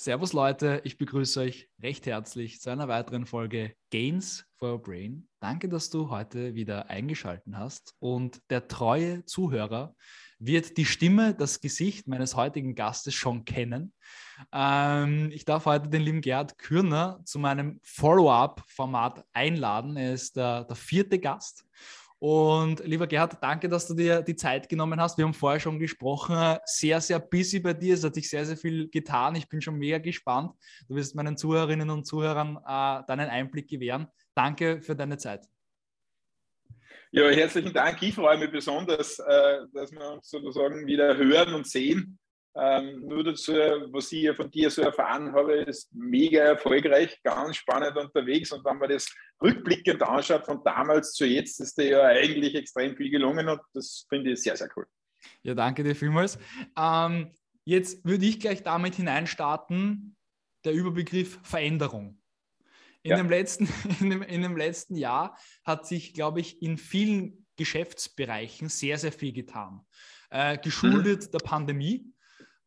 Servus Leute, ich begrüße euch recht herzlich zu einer weiteren Folge Gains for Your Brain. Danke, dass du heute wieder eingeschaltet hast und der treue Zuhörer wird die Stimme, das Gesicht meines heutigen Gastes schon kennen. Ähm, ich darf heute den lieben Gerd Kürner zu meinem Follow-up-Format einladen. Er ist der, der vierte Gast und lieber Gerhard, danke, dass du dir die Zeit genommen hast. Wir haben vorher schon gesprochen. Sehr, sehr busy bei dir. Es hat sich sehr, sehr viel getan. Ich bin schon mega gespannt. Du wirst meinen Zuhörerinnen und Zuhörern äh, deinen Einblick gewähren. Danke für deine Zeit. Ja, herzlichen Dank. Ich freue mich besonders, äh, dass wir uns sozusagen wieder hören und sehen. Ähm, nur dazu, was ich von dir so erfahren habe, ist mega erfolgreich, ganz spannend unterwegs. Und wenn man das rückblickend anschaut, von damals zu jetzt, ist dir ja eigentlich extrem viel gelungen und das finde ich sehr, sehr cool. Ja, danke dir vielmals. Ähm, jetzt würde ich gleich damit hineinstarten, der Überbegriff Veränderung. In, ja. dem letzten, in, dem, in dem letzten Jahr hat sich, glaube ich, in vielen Geschäftsbereichen sehr, sehr viel getan. Äh, geschuldet mhm. der Pandemie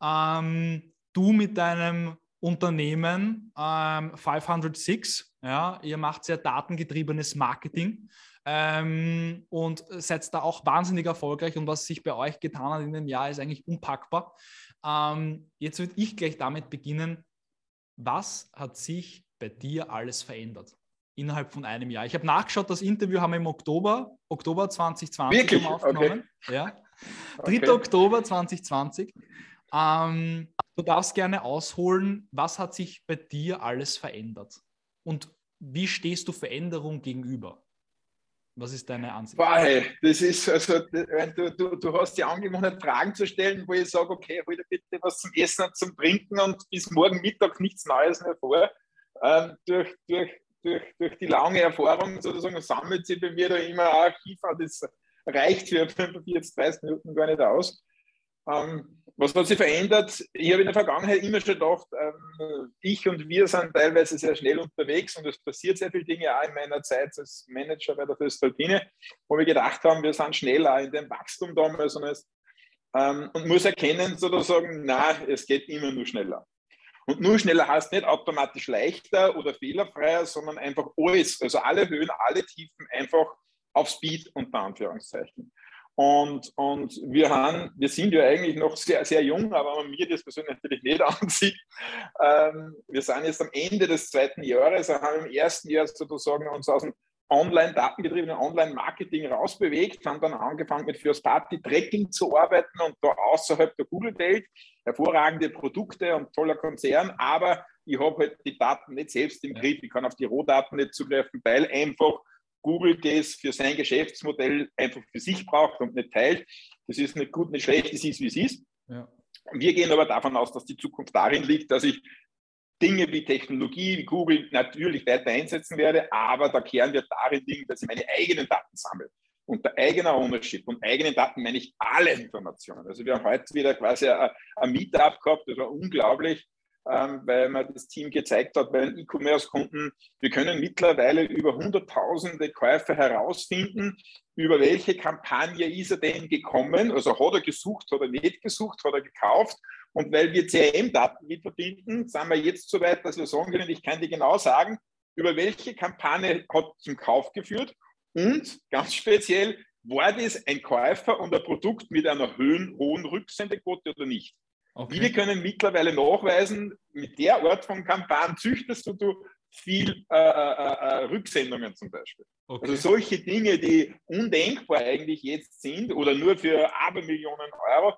ähm, du mit deinem Unternehmen ähm, 506, ja, ihr macht sehr datengetriebenes Marketing ähm, und seid da auch wahnsinnig erfolgreich und was sich bei euch getan hat in dem Jahr ist eigentlich unpackbar. Ähm, jetzt würde ich gleich damit beginnen. Was hat sich bei dir alles verändert? Innerhalb von einem Jahr. Ich habe nachgeschaut, das Interview haben wir im Oktober, Oktober 2020 Wirklich? aufgenommen. Okay. Ja. 3. Okay. Oktober 2020. Ähm, du darfst gerne ausholen, was hat sich bei dir alles verändert? Und wie stehst du Veränderung gegenüber? Was ist deine Ansicht? Boah, das ist, also, du, du, du hast die Angewohnheit, Fragen zu stellen, wo ich sage, okay, hol dir bitte was zum Essen und zum Trinken und bis morgen Mittag nichts Neues mehr vor. Ähm, durch, durch, durch, durch die lange Erfahrung sozusagen sammelt sich bei mir da immer ein Archiv, das reicht für 45, 30 Minuten gar nicht aus. Ähm, was hat sich verändert? Ich habe in der Vergangenheit immer schon gedacht, ähm, ich und wir sind teilweise sehr schnell unterwegs und es passiert sehr viele Dinge auch in meiner Zeit als Manager bei der Föstalpine, wo wir gedacht haben, wir sind schneller in dem Wachstum damals und, es, ähm, und muss erkennen sozusagen, na, es geht immer nur schneller. Und nur schneller heißt nicht automatisch leichter oder fehlerfreier, sondern einfach alles, also alle Höhen, alle Tiefen einfach auf Speed unter Anführungszeichen. Und, und wir, haben, wir sind ja eigentlich noch sehr, sehr jung, aber man mir das persönlich natürlich nicht ansieht. Ähm, wir sind jetzt am Ende des zweiten Jahres, haben im ersten Jahr sozusagen uns aus dem online-datengetriebenen Online-Marketing rausbewegt, haben dann angefangen mit First Party Tracking zu arbeiten und da außerhalb der Google-Welt hervorragende Produkte und toller Konzern, aber ich habe halt die Daten nicht selbst im Griff, ich kann auf die Rohdaten nicht zugreifen, weil einfach Google das für sein Geschäftsmodell einfach für sich braucht und nicht teilt. Das ist nicht gut, nicht schlecht, das ist, wie es ist. Ja. Wir gehen aber davon aus, dass die Zukunft darin liegt, dass ich Dinge wie Technologie, wie Google natürlich weiter einsetzen werde, aber der Kern wird darin liegen, dass ich meine eigenen Daten sammle. Unter eigener Ownership und eigenen Daten meine ich alle Informationen. Also wir haben heute wieder quasi ein, Meetup gehabt, das war unglaublich ähm, weil man das Team gezeigt hat bei den E-Commerce-Kunden, wir können mittlerweile über hunderttausende Käufer herausfinden, über welche Kampagne ist er denn gekommen, also hat er gesucht, hat er nicht gesucht, hat er gekauft. Und weil wir CRM-Daten mit verbinden, sind wir jetzt so weit, dass wir sagen können, ich kann dir genau sagen, über welche Kampagne hat zum Kauf geführt und ganz speziell, war das ein Käufer und ein Produkt mit einer hohen, hohen Rücksendequote oder nicht? Okay. Wir können mittlerweile nachweisen, mit der Art von Kampagnen züchtest du viel äh, äh, äh, Rücksendungen zum Beispiel. Okay. Also solche Dinge, die undenkbar eigentlich jetzt sind oder nur für Abermillionen Euro.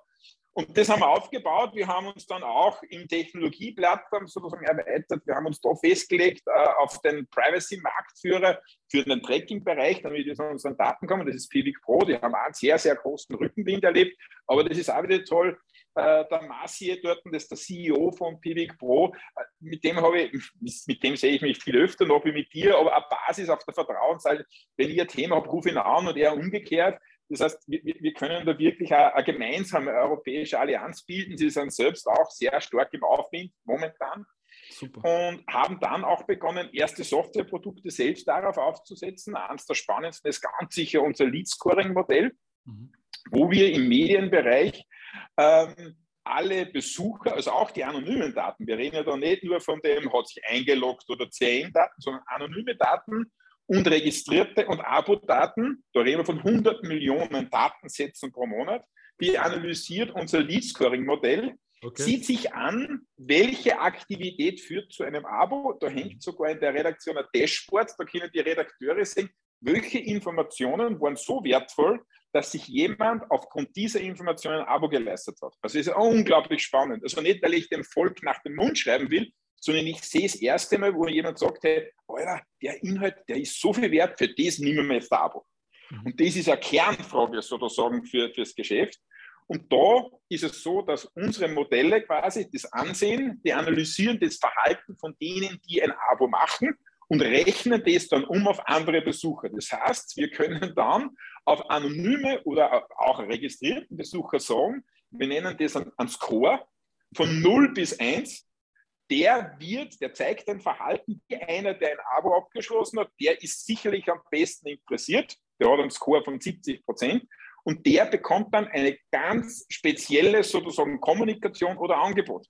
Und das haben wir aufgebaut. Wir haben uns dann auch im Technologieplattform sozusagen erweitert. Wir haben uns da festgelegt äh, auf den Privacy-Marktführer für den Tracking-Bereich, damit wir zu unseren Daten kommen. Das ist Pivik Pro. Die haben auch einen sehr, sehr großen Rückenwind erlebt. Aber das ist auch wieder toll äh, der Marcier dort, das ist der CEO von Pivik Pro, äh, mit dem habe ich, mit dem sehe ich mich viel öfter noch wie mit dir, aber eine Basis auf der Vertrauensseite, wenn ich ein Thema habe, rufe ihn an und er umgekehrt. Das heißt, wir, wir können da wirklich eine, eine, gemeinsame europäische Allianz bilden. Sie sind selbst auch sehr stark im Aufwind momentan. Super. Und haben dann auch begonnen, erste Softwareprodukte selbst darauf aufzusetzen. Eines der spannendsten ist ganz sicher unser Lead-Scoring-Modell, mhm. wo wir im Medienbereich ähm, alle Besucher, also auch die anonymen Daten, wir reden ja da nicht nur von dem, hat sich eingeloggt oder CN-Daten, sondern anonyme Daten und registrierte und Abo-Daten, da reden wir von 100 Millionen Datensätzen pro Monat, die analysiert unser Lead-Scoring-Modell, okay. sieht sich an, welche Aktivität führt zu einem Abo. Da hängt sogar in der Redaktion ein Dashboard, da können die Redakteure sehen, welche Informationen waren so wertvoll, dass sich jemand aufgrund dieser Informationen ein Abo geleistet hat. Also es ist unglaublich spannend. Also nicht, weil ich dem Volk nach dem Mund schreiben will, sondern ich sehe das erste Mal, wo jemand sagt, hey, Alter, der Inhalt, der ist so viel wert, für das nehmen wir jetzt ein Abo. Mhm. Und das ist eine Kernfrage sozusagen für, fürs Geschäft. Und da ist es so, dass unsere Modelle quasi das ansehen, die analysieren das Verhalten von denen, die ein Abo machen und rechnen das dann um auf andere Besucher. Das heißt, wir können dann auf anonyme oder auch registrierte Besucher sagen, wir nennen das einen Score von 0 bis 1. Der wird, der zeigt ein Verhalten wie einer, der ein Abo abgeschlossen hat, der ist sicherlich am besten interessiert. Der hat einen Score von 70 Prozent und der bekommt dann eine ganz spezielle sozusagen Kommunikation oder Angebot.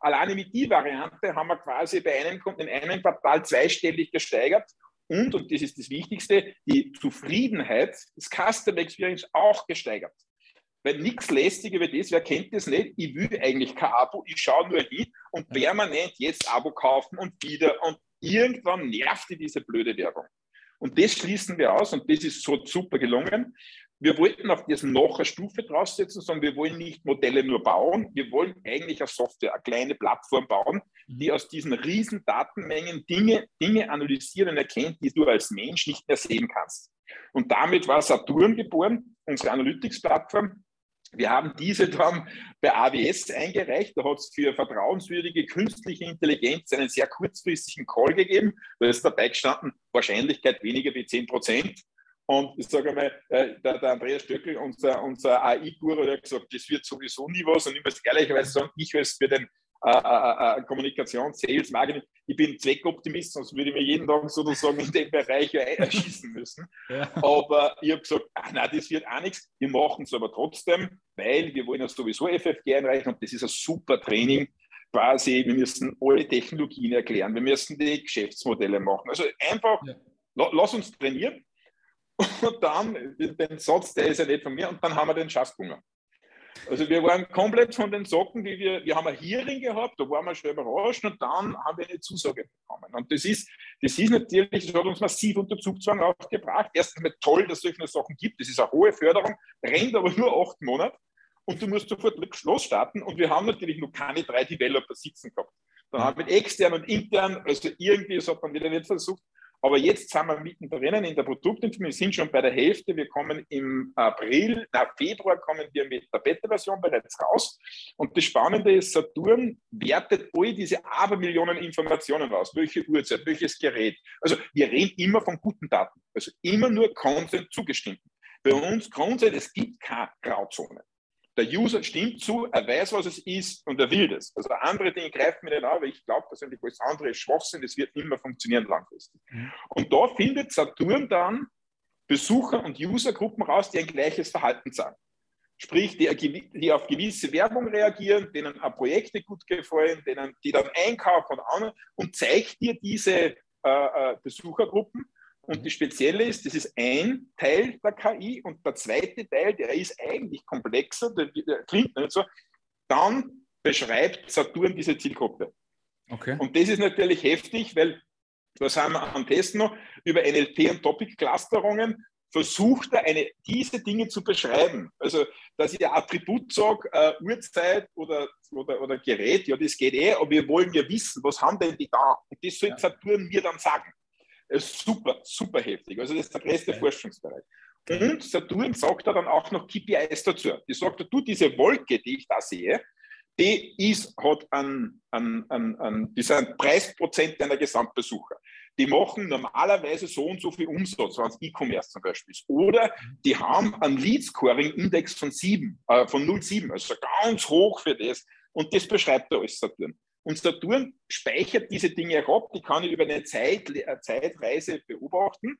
Alleine mit die Variante haben wir quasi bei einem, in einem Quartal zweistellig gesteigert und, und das ist das Wichtigste, die Zufriedenheit des Customer Experience auch gesteigert. Weil nichts lästig über das, wer kennt das nicht? Ich will eigentlich kein Abo, ich schaue nur hin und permanent jetzt Abo kaufen und wieder und irgendwann nervt die diese blöde Werbung. Und das schließen wir aus und das ist so super gelungen wir wollten auf das noch eine Stufe draufsetzen, sondern wir wollen nicht Modelle nur bauen, wir wollen eigentlich eine Software, eine kleine Plattform bauen, die mhm. aus diesen riesen Datenmengen Dinge, Dinge analysieren und erkennt, die du als Mensch nicht mehr sehen kannst. Und damit war Saturn geboren, unsere Analytics-Plattform. Wir haben diese dann bei AWS eingereicht. Da hat es für vertrauenswürdige künstliche Intelligenz einen sehr kurzfristigen Call gegeben. Da ist dabei gestanden, Wahrscheinlichkeit weniger wie 10 Prozent. Und ich sage einmal, äh, der, der, Andreas Stöckel, unser, unser AI-Guru, hat gesagt, das wird sowieso nie was. Und ich muss ehrlicherweise sagen, ich als für den äh, äh, äh, Kommunikation, Sales, Marketing, ich bin Zweckoptimist, sonst würde ich mir jeden Tag sozusagen in dem Bereich erschießen müssen. Ja. Aber ich habe gesagt, ach nein, das wird auch nichts. Wir machen es aber trotzdem, weil wir wollen ja sowieso FFG einreichen und das ist ein super Training. Quasi, wir müssen alle Technologien erklären, wir müssen die Geschäftsmodelle machen. Also einfach, ja. lass uns trainieren und dann, den Satz, der ist ja nicht von mir, und dann haben wir den Schatzbunger. Also wir waren komplett von den Socken, die wir, wir haben ein Hearing gehabt, da waren wir schon überrascht und dann haben wir eine Zusage bekommen. Und das ist, das ist natürlich, das hat uns massiv unter Zugzwang auch gebracht. Erstens mal toll, dass es solche Sachen gibt, das ist eine hohe Förderung, rennt aber nur acht Monate und du musst sofort losstarten und wir haben natürlich noch keine drei Developer sitzen gehabt. Dann haben wir extern und intern, also irgendwie, das hat man wieder nicht versucht, aber jetzt sind wir mittendrin in der Produktentwicklung, wir sind schon bei der Hälfte. Wir kommen im April, na Februar kommen wir mit der Beta-Version bereits raus. Und das Spannende ist, Saturn wertet all diese Abermillionen Informationen aus. Welche Uhrzeit, welches Gerät. Also wir reden immer von guten Daten. Also immer nur Consent zugestimmt. Bei uns Consent, es gibt keine Grauzone. Der User stimmt zu, er weiß, was es ist und er will das. Also andere Dinge greifen mir nicht an, weil ich glaube persönlich, alles andere ist Schwachsinn, das wird immer funktionieren langfristig. Mhm. Und da findet Saturn dann Besucher- und Usergruppen raus, die ein gleiches Verhalten zeigen. Sprich, die, die, auf gewisse Werbung reagieren, denen Projekte gut gefallen, denen, die dann einkaufen und, und zeigt dir diese äh, äh Besuchergruppen und die spezielle ist, das ist ein Teil der KI und der zweite Teil, der ist eigentlich komplexer, der, der klingt nicht so, dann beschreibt Saturn diese Zielgruppe. Okay. Und das ist natürlich heftig, weil, was haben wir am Testen noch, über NLP und Topic-Clusterungen versucht er, eine, diese Dinge zu beschreiben. Also, dass ich ein Attribut sage, äh, Uhrzeit oder, oder, oder Gerät, ja, das geht eh, aber wir wollen ja wissen, was haben denn die da? Und das soll. Saturn mir dann sagen super, super heftig. Also das ist der okay. Forschungsbereich. Und Saturn sagt da dann auch noch KPIs dazu. Die sagt, du, diese Wolke, die ich da sehe, die ist, hat ein, ein, ein, ein, die sind Preisprozent deiner Gesamtbesucher. Die machen normalerweise so und so viel Umsatz, wenn es E-Commerce zum Beispiel ist. Oder die haben einen Lead-Scoring-Index von 7, äh, von 0,7, also ganz hoch für das. Und das beschreibt er alles Saturn. Und Saturn speichert diese Dinge auch ab, die kann ich über eine Zeit, äh, Zeitreise beobachten.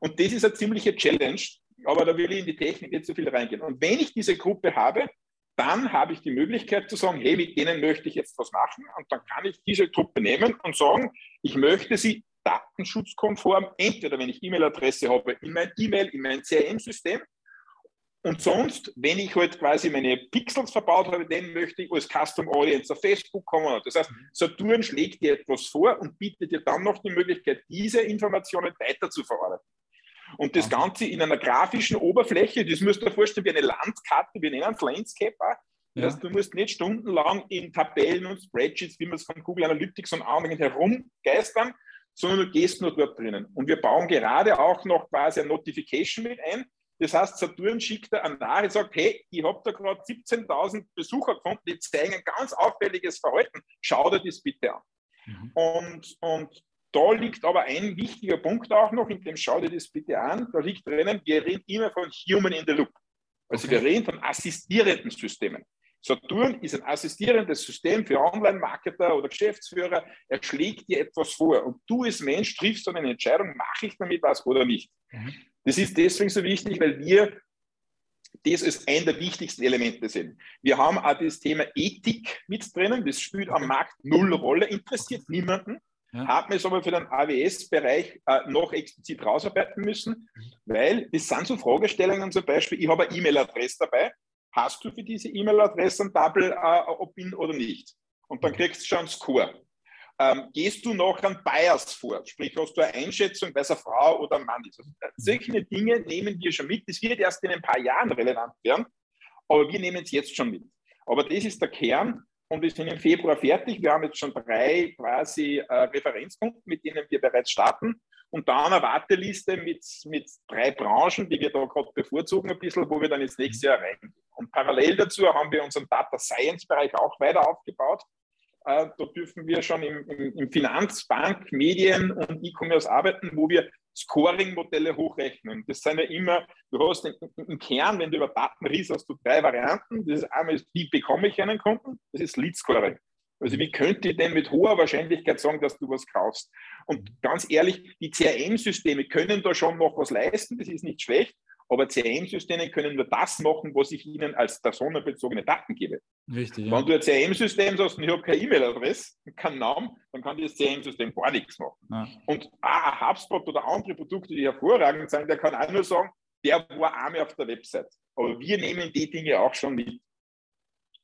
Und das ist eine ziemliche Challenge, aber da will ich in die Technik nicht so viel reingehen. Und wenn ich diese Gruppe habe, dann habe ich die Möglichkeit zu sagen, hey, mit denen möchte ich jetzt was machen. Und dann kann ich diese Truppe nehmen und sagen, ich möchte sie datenschutzkonform, entweder wenn ich E-Mail-Adresse habe, in mein E-Mail, in mein CRM-System. Und sonst, wenn ich halt quasi meine Pixels verbaut habe, den möchte ich als Custom Audience auf Facebook kommen. Das heißt, Saturn schlägt dir etwas vor und bietet dir dann noch die Möglichkeit, diese Informationen weiter zu verarbeiten. Und das Ganze in einer grafischen Oberfläche, das müsst ihr euch vorstellen wie eine Landkarte, wir nennen es Landscape. Das heißt, du musst nicht stundenlang in Tabellen und Spreadsheets, wie man es von Google Analytics und anderen herumgeistern, sondern du gehst nur dort drinnen. Und wir bauen gerade auch noch quasi ein Notification mit ein. Das heißt, Saturn schickt da eine Nachricht, sagt, hey, ich habe da gerade 17.000 Besucher gefunden, die zeigen ein ganz auffälliges Verhalten. Schau dir das bitte an. Mhm. Und, und da liegt aber ein wichtiger Punkt auch noch, in dem schau dir das bitte an. Da liegt drinnen, wir reden immer von Human in the Loop. Also okay. wir reden von assistierenden Systemen. Saturn ist ein assistierendes System für Online-Marketer oder Geschäftsführer. Er schlägt dir etwas vor und du als Mensch triffst dann eine Entscheidung, mache ich damit was oder nicht. Mhm. Das ist deswegen so wichtig, weil wir das als ein der wichtigsten Elemente sehen. Wir haben auch das Thema Ethik mit drinnen. Das spielt am Markt null Rolle, interessiert niemanden. Ja. Haben wir es aber für den AWS-Bereich äh, noch explizit rausarbeiten müssen, mhm. weil das sind so Fragestellungen zum Beispiel, ich habe eine E-Mail-Adresse dabei, hast du für diese E-Mail-Adresse ein Double äh, oder nicht? Und dann kriegst du schon einen Score. Ähm, gehst du noch an Bias vor? Sprich, hast du eine Einschätzung, wer es eine Frau oder ein Mann ist? Also, äh, solche Dinge nehmen wir schon mit. Das wird erst in ein paar Jahren relevant werden, aber wir nehmen es jetzt schon mit. Aber das ist der Kern und wir sind im Februar fertig. Wir haben jetzt schon drei quasi äh, Referenzkunden, mit denen wir bereits starten und dann eine Warteliste mit, mit drei Branchen, die wir da gerade bevorzugen ein bisschen, wo wir dann ins nächste Jahr reingehen. Und parallel dazu haben wir unseren Data Science Bereich auch weiter aufgebaut. Äh, da dürfen wir schon im, im, im Finanz-, Bank-, Medien- und E-Commerce arbeiten, wo wir Scoring-Modelle hochrechnen. Das sind ja immer, du hast im, im Kern, wenn du über Daten riechst, hast du drei Varianten. Das ist einmal, wie bekomme ich einen Kunden? Das ist Lead-Scoring. Also wie könnte ich denn mit hoher Wahrscheinlichkeit sagen, dass du was kaufst? Und ganz ehrlich, die CRM-Systeme können da schon noch was leisten, das ist nicht schlecht, aber CRM-Systeme können nur das machen, was ich ihnen als personenbezogene Daten gebe. Richtig. Ja. Wenn du ein CRM-System sagst und ich habe keine E-Mail-Adresse, keinen Namen, dann kann das CRM-System gar nichts machen. Ja. Und ah, HubSpot oder andere Produkte, die hervorragend sind, der kann auch nur sagen, der war einmal auf der Website. Aber wir nehmen die Dinge auch schon mit.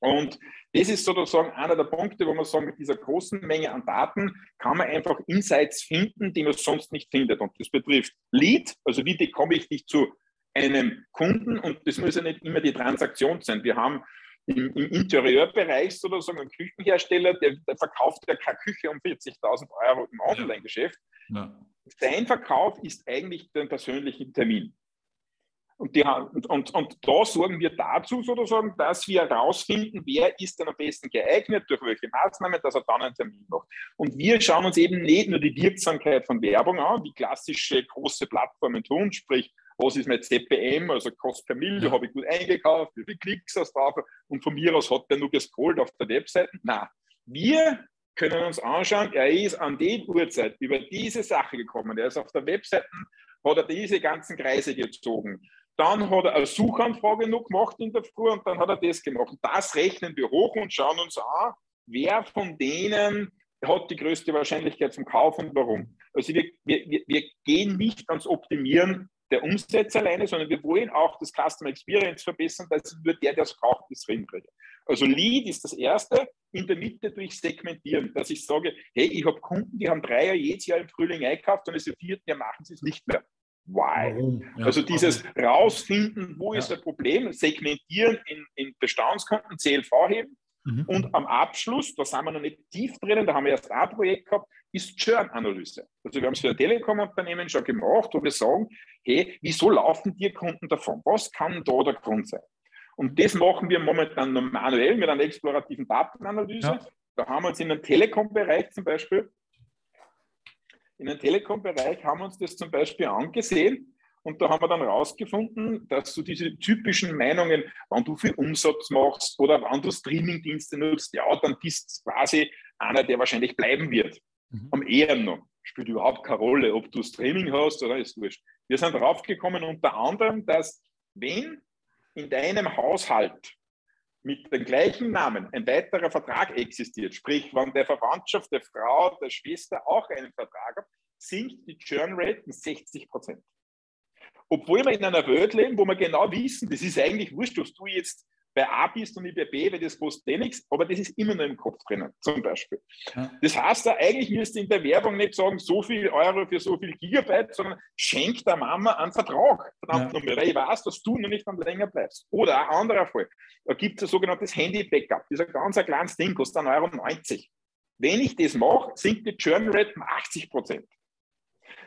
Und das ist sozusagen einer der Punkte, wo man sagen, mit dieser großen Menge an Daten kann man einfach Insights finden, die man sonst nicht findet. Und das betrifft Lead, also wie bekomme ich dich zu einem Kunden und das muss ja nicht immer die Transaktion sein. Wir haben im, im Interieurbereich sozusagen einen Küchenhersteller, der, der verkauft ja keine Küche um 40.000 Euro im Online-Geschäft. Ja. Sein Verkauf ist eigentlich der persönliche Termin. Und, die, und, und, und, da sorgen wir dazu sozusagen, dass wir herausfinden, wer ist denn am besten geeignet, durch welche Maßnahmen, dass er dann einen Termin macht. Und wir schauen uns eben nicht nur die Wirksamkeit von Werbung an, wie klassische große Plattformen tun, sprich, was ist mein CPM, also Kost per Mille, habe ich gut eingekauft, wie viele Klicks hast du drauf und von mir aus hat der nur gescrollt auf der Webseite. Nein, wir können uns anschauen, er ist an die Uhrzeit über diese Sache gekommen, er ist auf der Webseite, hat er diese ganzen Kreise gezogen. Dann hat er eine Suchanfrage noch gemacht in der Früh und dann hat er das gemacht. Das rechnen wir hoch und schauen uns an, wer von denen hat die größte Wahrscheinlichkeit zum Kauf und warum. Also wir, wir, wir gehen nicht ans Optimieren der Umsätze alleine, sondern wir wollen auch das Customer Experience verbessern, dass nur der, der es braucht, das hinkriegt. Also Lead ist das Erste, in der Mitte durch Segmentieren, dass ich sage, hey, ich habe Kunden, die haben drei Jahre jedes Jahr im Frühling eingekauft und es im vierten Jahr machen sie es nicht mehr why. Ja, also dieses rausfinden, wo ja. ist das Problem, segmentieren in, in Bestandskunden, CLV heben mhm. und am Abschluss, da sind wir noch nicht tief drinnen, da haben wir erst ein Projekt gehabt, ist Churn-Analyse. Also wir haben es für ein Telekom-Unternehmen schon gemacht, wo wir sagen, hey, wieso laufen die Kunden davon? Was kann da der Grund sein? Und das machen wir momentan manuell mit einer explorativen Datenanalyse. Ja. Da haben wir uns in einem Telekom-Bereich zum Beispiel in den Telekom-Bereich haben wir uns das zum Beispiel angesehen und da haben wir dann herausgefunden, dass so diese typischen Meinungen, wenn du viel Umsatz machst oder wenn du Streaming-Dienste nutzt, ja, dann bist du quasi einer, der wahrscheinlich bleiben wird. Mhm. Am eher noch. Spielt überhaupt keine Rolle, ob du Streaming hast oder ist wurscht. Wir sind draufgekommen unter anderem, dass wenn in deinem Haushalt mit dem gleichen Namen ein weiterer Vertrag existiert, sprich, wenn der Verwandtschaft, der Frau, der Schwester auch einen Vertrag hat, sinkt die Churn Rate um 60 Prozent. Obwohl wir in einer Welt leben, wo wir genau wissen, das ist eigentlich wurscht, ob du jetzt bei A bist und ich bei B, weil das kostet eh nichts, aber das ist immer nur im Kopf drinnen, zum Beispiel. Ja. Das heißt, da eigentlich müsste in der Werbung nicht sagen, so viel Euro für so viel Gigabyte, sondern schenk der Mama einen Vertrag, verdammt ja. weil ich weiß, dass du noch nicht dann länger bleibst. Oder ein anderer Fall, da gibt es ein sogenanntes Handy-Backup, das ist ein ganz ein kleines Ding, kostet 1,90 Euro. Wenn ich das mache, sinkt die Churn Rate um 80 Prozent.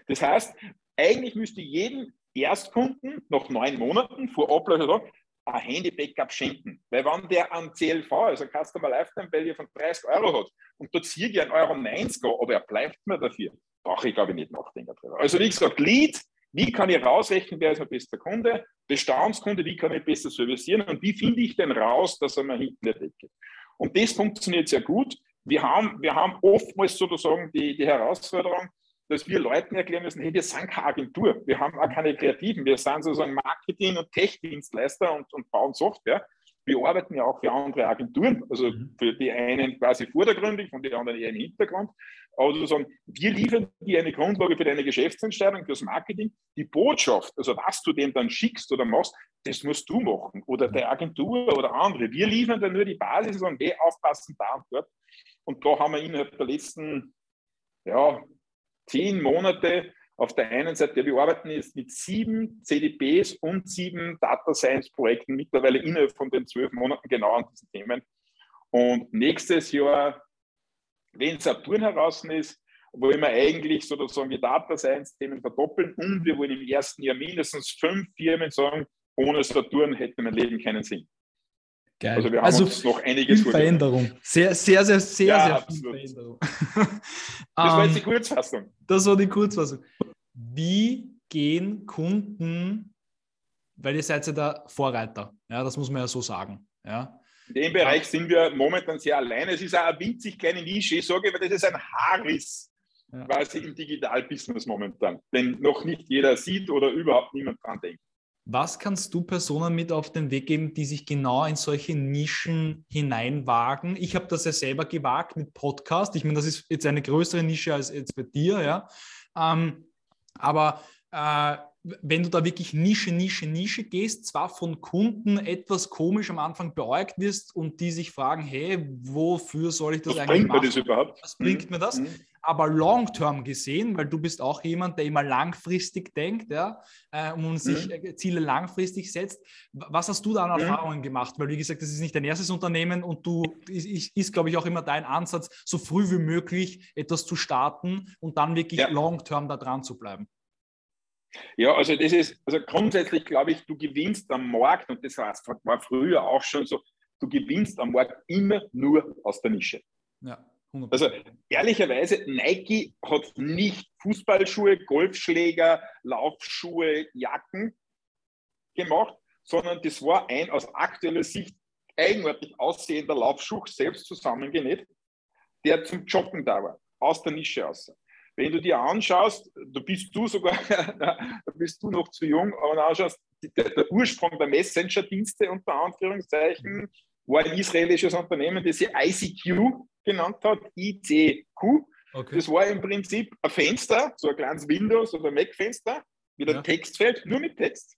Das heißt, eigentlich müsste jedem Erstkunden nach neun Monaten vor Ablauf ein Handy-Backup schenken. Weil wenn der an CLV, also Customer Lifetime Value von 30 Euro hat und dort ziehe ich einen Euro 90 aber er bleibt mir dafür, brauche ich glaube ich nicht nachdenken drüber. Also wie gesagt, Lead, wie kann ich rausrechnen, wer ist mein bester Kunde? Bestandskunde, wie kann ich besser servicieren und wie finde ich denn raus, dass er mir hinten nicht weggeht? Und das funktioniert sehr gut. Wir haben, wir haben oftmals sozusagen die, die Herausforderung, dass wir Leuten erklären müssen, hey, wir sind keine Agentur, wir haben auch keine Kreativen, wir sind sozusagen Marketing- und Tech-Dienstleister und, und bauen Software. Wir arbeiten ja auch für andere Agenturen, also mhm. für die einen quasi vordergründig, von den anderen eher im Hintergrund. Aber sozusagen, wir liefern dir eine Grundlage für deine Geschäftsentscheidung, fürs Marketing. Die Botschaft, also was du dem dann schickst oder machst, das musst du machen oder der Agentur oder andere. Wir liefern dann nur die Basis und sagen, hey, aufpassen da und dort. Und da haben wir innerhalb der letzten ja, zehn Monate auf der einen Seite, wir arbeiten jetzt mit sieben CDPs und sieben Data Science Projekten mittlerweile innerhalb von den zwölf Monaten genau an diesen Themen. Und nächstes Jahr, wenn Saturn heraus ist, wollen wir eigentlich sozusagen die Data Science Themen verdoppeln und wir wollen im ersten Jahr mindestens fünf Firmen sagen, ohne Saturn hätte mein Leben keinen Sinn. Geil. Also wir haben also uns noch einiges viel Veränderung. Sehr, sehr, sehr, sehr, ja, sehr absolut. viel Veränderung. Das war jetzt die ähm, Kurzfassung. Das war die Kurzfassung. Wie gehen Kunden, weil ihr seid ja der Vorreiter, ja, das muss man ja so sagen. Ja. In dem Bereich sind wir momentan sehr alleine. Es ist eine winzig kleine Nische. Ich sage, das ist ein Haarriss ja. quasi im Digitalbusiness momentan, den noch nicht jeder sieht oder überhaupt niemand dran denkt. Was kannst du Personen mit auf den Weg geben, die sich genau in solche Nischen hineinwagen? Ich habe das ja selber gewagt mit Podcast. Ich meine, das ist jetzt eine größere Nische als jetzt bei dir, ja. Ähm, aber äh, wenn du da wirklich Nische, Nische, Nische gehst, zwar von Kunden etwas komisch am Anfang beäugt wirst und die sich fragen, hey, wofür soll ich das Was eigentlich machen? Was bringt mir das überhaupt? Was bringt mhm. mir das? Mhm aber long-term gesehen, weil du bist auch jemand, der immer langfristig denkt ja, äh, und sich mhm. Äh, Ziele langfristig setzt. Was hast du da an mhm. Erfahrungen gemacht? Weil, wie gesagt, das ist nicht dein erstes Unternehmen und du ist, ist glaube ich, auch immer dein Ansatz, so früh wie möglich etwas zu starten und dann wirklich ja. long-term da dran zu bleiben. Ja, also das ist, also grundsätzlich glaube ich, du gewinnst am Markt, und das war früher auch schon so, du gewinnst am Markt immer nur aus der Nische. Ja. 100%. Also ehrlicherweise, Nike hat nicht Fußballschuhe, Golfschläger, Laufschuhe, Jacken gemacht, sondern das war ein aus aktueller Sicht eigenartig aussehender Laufschuh, selbst zusammengenäht, der zum Joggen da war, aus der Nische aus. Wenn du dir anschaust, da bist du sogar, da bist du noch zu jung, aber anschaust, der, der Ursprung der Messenger-Dienste unter Anführungszeichen war ein israelisches Unternehmen, das sie ICQ genannt hat, ICQ. Okay. Das war im Prinzip ein Fenster, so ein kleines Windows- oder Mac-Fenster mit einem ja. Textfeld, nur mit Text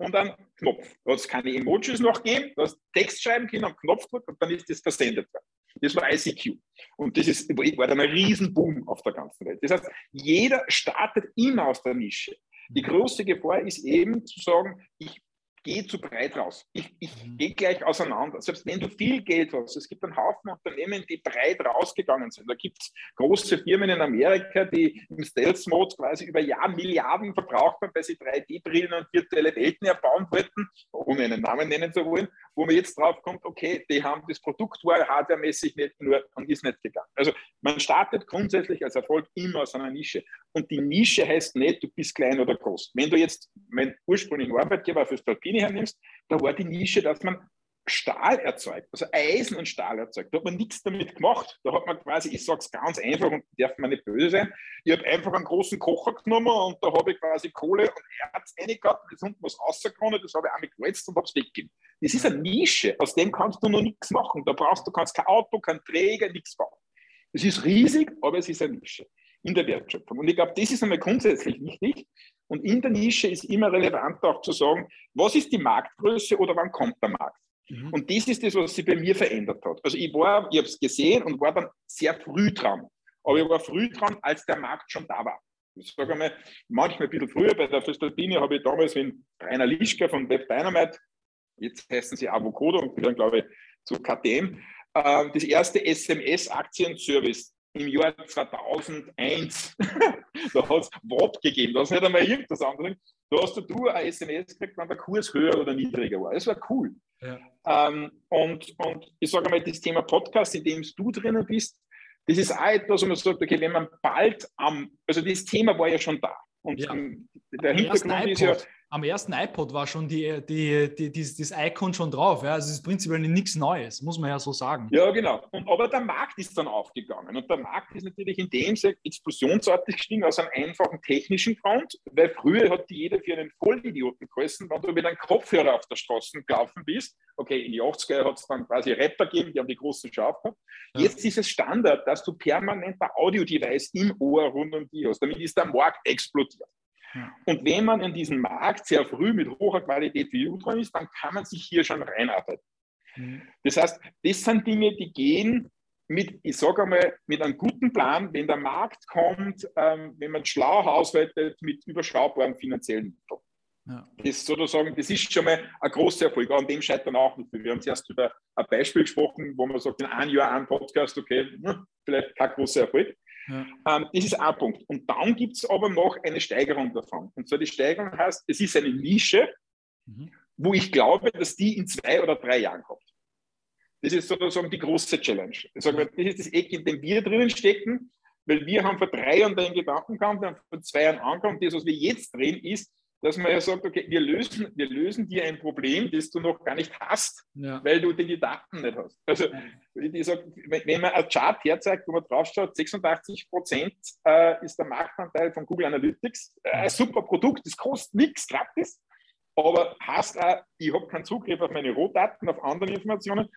und ein Knopf. Da hat es keine Emojis noch gegeben, du hast Text schreiben können, einen Knopf drücken und dann ist das versendet worden. Das war ICQ. Und das ist, war dann ein Riesenboom auf der ganzen Welt. Das heißt, jeder startet immer aus der Nische. Die große Gefahr ist eben zu sagen, ich gehe zu breit raus. Ich, ich mhm. gehe gleich auseinander. Selbst wenn du viel Geld hast, es gibt einen Haufen Unternehmen, die breit rausgegangen sind. Da gibt es große Firmen in Amerika, die im Stealth-Mode quasi über Jahre Milliarden verbraucht haben, weil sie 3D-Brillen und virtuelle Welten erbauen wollten, ohne einen Namen nennen zu wollen, wo man jetzt drauf kommt, okay, die haben das Produkt war hardwaremäßig nicht nur und ist nicht gegangen. Also man startet grundsätzlich als Erfolg immer aus einer Nische. Und die Nische heißt nicht, du bist klein oder groß. Wenn du jetzt mein ursprünglichen Arbeitgeber fürs Papier Alpine hernimmst, da war die Nische, dass man Stahl erzeugt, also Eisen und Stahl erzeugt. Da hat man nichts damit gemacht. Da hat man quasi, ich sage es ganz einfach und darf man nicht böse sein, ich habe einfach einen großen Kocher genommen und da habe ich quasi Kohle und Erz reingehauen, jetzt unten was rausgekommen, das habe ich mit gewälzt und habe es weggegeben. Das ist eine Nische, aus dem kannst du noch nichts machen. Da brauchst du kannst kein Auto, kein Träger, nichts bauen. Es ist riesig, aber es ist eine Nische in der Wertschöpfung. Und ich glaube, das ist einmal grundsätzlich wichtig. Und in der Nische ist immer relevant auch zu sagen, was ist die Marktgröße oder wann kommt der Markt? Mhm. Und das ist das, was sich bei mir verändert hat. Also ich war, ich habe es gesehen und war dann sehr früh dran. Aber ich war früh dran, als der Markt schon da war. Ich sage einmal, manchmal ein bisschen früher, bei der Föstalpine habe ich damals mit Rainer Lischke von Web Dynamite, jetzt heißen sie Avocado und gehören, glaube ich, zu KTM, äh, das erste SMS-Aktienservice im Jahr 2001. da hat es WAP gegeben, da ist nicht einmal irgendwas anderes. Da hast du ein SMS gekriegt, wenn der Kurs höher oder niedriger war. Das war cool. Ja. Ähm, und, und ich sage mal, das Thema Podcast, in dem du drinnen bist, das ist auch etwas, wo man sagt, okay, wenn man bald am, also das Thema war ja schon da. Und ja. der Hintergrund ist ja, am ersten iPod war schon die, die, die, die, das Icon schon drauf. Ja? Also es ist prinzipiell nichts Neues, muss man ja so sagen. Ja, genau. Und, aber der Markt ist dann aufgegangen. Und der Markt ist natürlich in dem Sinne explosionsartig gestiegen aus einem einfachen technischen Grund, weil früher hat die jeder für einen Vollidioten gehalten, wenn du mit einem Kopfhörer auf der Straße gelaufen bist. Okay, in die 80er hat es dann quasi Rapper gegeben, die haben die großen Schaf gehabt. Ja. Jetzt ist es Standard, dass du permanent ein Audio-Device im Ohr rund um die hast. Damit ist der Markt explodiert. Und wenn man in diesen Markt sehr früh mit hoher Qualität wie dran ist, dann kann man sich hier schon reinarbeiten. Mhm. Das heißt, das sind Dinge, die gehen mit, ich sage einmal, mit einem guten Plan, wenn der Markt kommt, ähm, wenn man schlau haushaltet mit überschaubaren finanziellen Mitteln. Ja. Das sozusagen, das ist schon mal ein großer Erfolg. An dem scheitern auch nicht. Wir haben zuerst über ein Beispiel gesprochen, wo man sagt, in einem Jahr ein Podcast, okay, hm, vielleicht kein großer Erfolg. Ja. Ähm, das ist ein Punkt. Und dann gibt es aber noch eine Steigerung davon. Und zwar die Steigerung heißt, es ist eine Nische, mhm. wo ich glaube, dass die in zwei oder drei Jahren kommt. Das ist sozusagen die große Challenge. Das ist das Eck, in dem wir drinnen stecken, weil wir haben vor drei Jahren den Gedanken gehabt, wir haben vor zwei Jahren angekommen. Das, was wir jetzt drehen, ist, dass man ja sagt, okay, wir lösen, wir lösen dir ein Problem, das du noch gar nicht hast, ja. weil du die Daten nicht hast. Also ich sag, wenn man ein Chart herzeigt, wo man draufschaut, 86 Prozent äh, ist der Marktanteil von Google Analytics. Äh, ein super Produkt, das kostet nichts gratis, aber hast auch, ich habe keinen Zugriff auf meine Rohdaten, auf andere Informationen,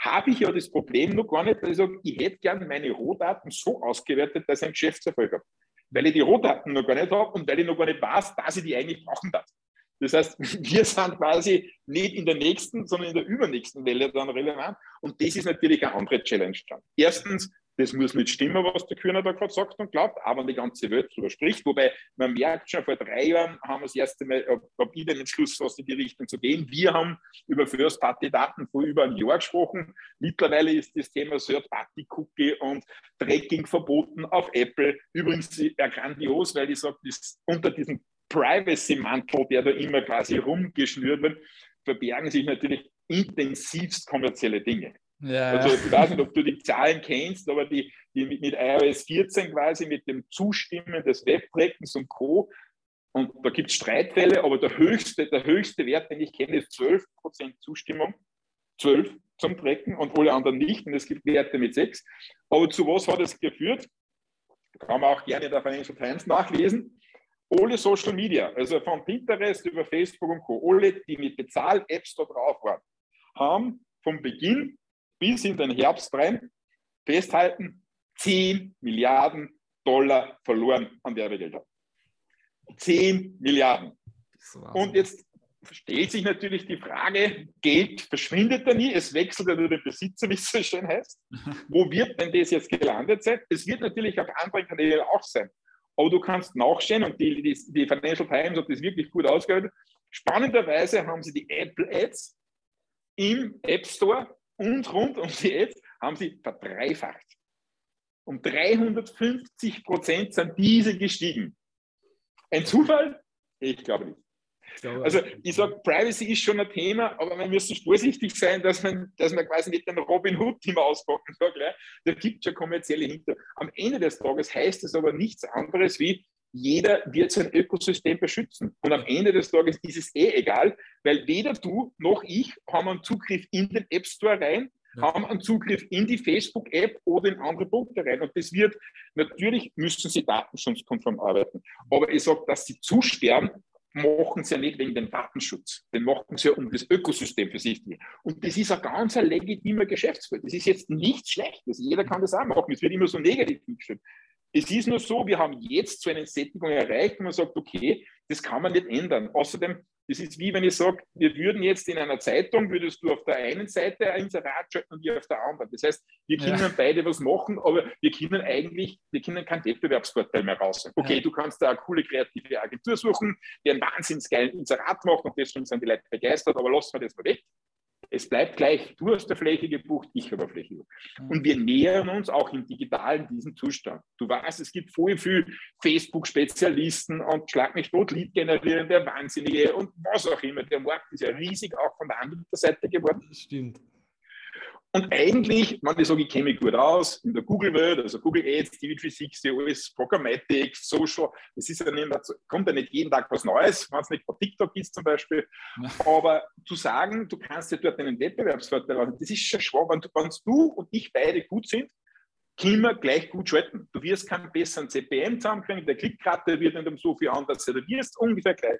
habe ich ja das Problem noch gar nicht, dass ich sage, ich hätte gerne meine Rohdaten so ausgewertet, dass ich ein Geschäftserfolg habe weil ich die Rohdaten noch gar nicht habe und weil ich noch gar nicht weiß, dass ich die eigentlich brauchen darf. Das heißt, wir sind quasi nicht in der nächsten, sondern in der übernächsten Welle dann relevant. Und das ist natürlich eine andere Challenge dann. Erstens, das muss nicht stimmen, was der Kühner da gerade sagt und glaubt, aber die ganze Welt darüber spricht. Wobei man merkt schon, vor drei Jahren haben wir das erste Mal, habe ich den Entschluss fast in die Richtung zu gehen. Wir haben über First-Party-Daten vor über einem Jahr gesprochen. Mittlerweile ist das Thema Third-Party-Cookie und Tracking verboten auf Apple. Übrigens ja, grandios, weil ich sage, unter diesem Privacy-Mantel, der da immer quasi rumgeschnürt wird, verbergen sich natürlich intensivst kommerzielle Dinge. Ja. Also ich weiß nicht, ob du die Zahlen kennst, aber die, die mit, mit iOS 14 quasi mit dem Zustimmen des Webtrackens und Co. Und da gibt es Streitfälle, aber der höchste, der höchste Wert, den ich kenne, ist 12% Zustimmung. 12 zum Tracken und alle anderen nicht. Und es gibt Werte mit 6. Aber zu was hat es geführt? Kann man auch gerne in der Financial Times nachlesen. Alle Social Media, also von Pinterest über Facebook und Co., alle, die mit Bezahl-Apps da drauf waren, haben vom Beginn bis in den Herbst rein festhalten, 10 Milliarden Dollar verloren an Werbegelder. 10 Milliarden. Und jetzt stellt sich natürlich die Frage, Geld verschwindet da nie, es wechselt ja nur den Besitzer, wie es so schön heißt. Wo wird denn das jetzt gelandet sein? Es wird natürlich auf anderen Kanälen auch sein. Aber du kannst nachschauen und die, die, die Financial Times hat das wirklich gut ausgearbeitet. Spannenderweise haben sie die Apple Ads im App Store und rund um die Apps haben sie verdreifacht. Um 350 Prozent sind diese gestiegen. Ein Zufall? Ich glaube nicht. Also ich sage, Privacy ist schon ein Thema, aber wir müssen vorsichtig sein, dass man, dass man quasi nicht den Robin Hood-Team auspacken sagt. Da gibt es ja kommerzielle Hinter. Am Ende des Tages heißt es aber nichts anderes wie, jeder wird sein Ökosystem beschützen. Und am Ende des Tages ist es eh egal, weil weder du noch ich haben einen Zugriff in den App Store rein, ja. haben einen Zugriff in die Facebook-App oder in andere Punkte rein. Und das wird, natürlich müssen sie datenschutzkonform arbeiten. Aber ich sage, dass sie zusperren, machen sie ja nicht wegen dem Datenschutz. Den machen sie ja um das Ökosystem für sich. Und das ist ein ganz legitimer Geschäftsfeld. Das ist jetzt nichts Schlechtes. Jeder kann das auch machen. Es wird immer so negativ hingestellt. Es ist nur so, wir haben jetzt so eine Sättigung erreicht, wo man sagt, okay, das kann man nicht ändern. Außerdem, das ist wie wenn ich sage, wir würden jetzt in einer Zeitung, würdest du auf der einen Seite ein Inserat schalten und ich auf der anderen. Das heißt, wir können ja. beide was machen, aber wir können eigentlich, wir können keinen Wettbewerbsvorteil mehr raus. Okay, ja. du kannst da eine coole kreative Agentur suchen, die einen wahnsinnig geilen Inserat macht und deswegen sind die Leute begeistert, aber lassen wir das mal weg. Es bleibt gleich, du hast eine Fläche gebucht, ich habe eine Fläche gebucht. Mhm. Und wir nähern uns auch im Digitalen diesen Zustand. Du weißt, es gibt voll viel Facebook-Spezialisten und Schlag mich tot, Lead-generierende Wahnsinnige und was auch immer. Der Markt ist ja riesig auch von der anderen Seite geworden. Das stimmt. Und eigentlich, wenn ich sage, ich kenne mich gut aus in der Google-Welt, also Google Ads, TV360, alles Programmatic, Social, das ist ja nicht kommt ja nicht jeden Tag was Neues, wenn es nicht bei TikTok ist zum Beispiel. Aber zu sagen, du kannst ja dort einen Wettbewerbsvorteil haben, das ist schon schwach. Wenn, wenn du und ich beide gut sind, können wir gleich gut schalten. Du wirst keinen besseren CPM zusammenkriegen, der Klickrate wird nicht um so viel anders, du wirst ungefähr gleich.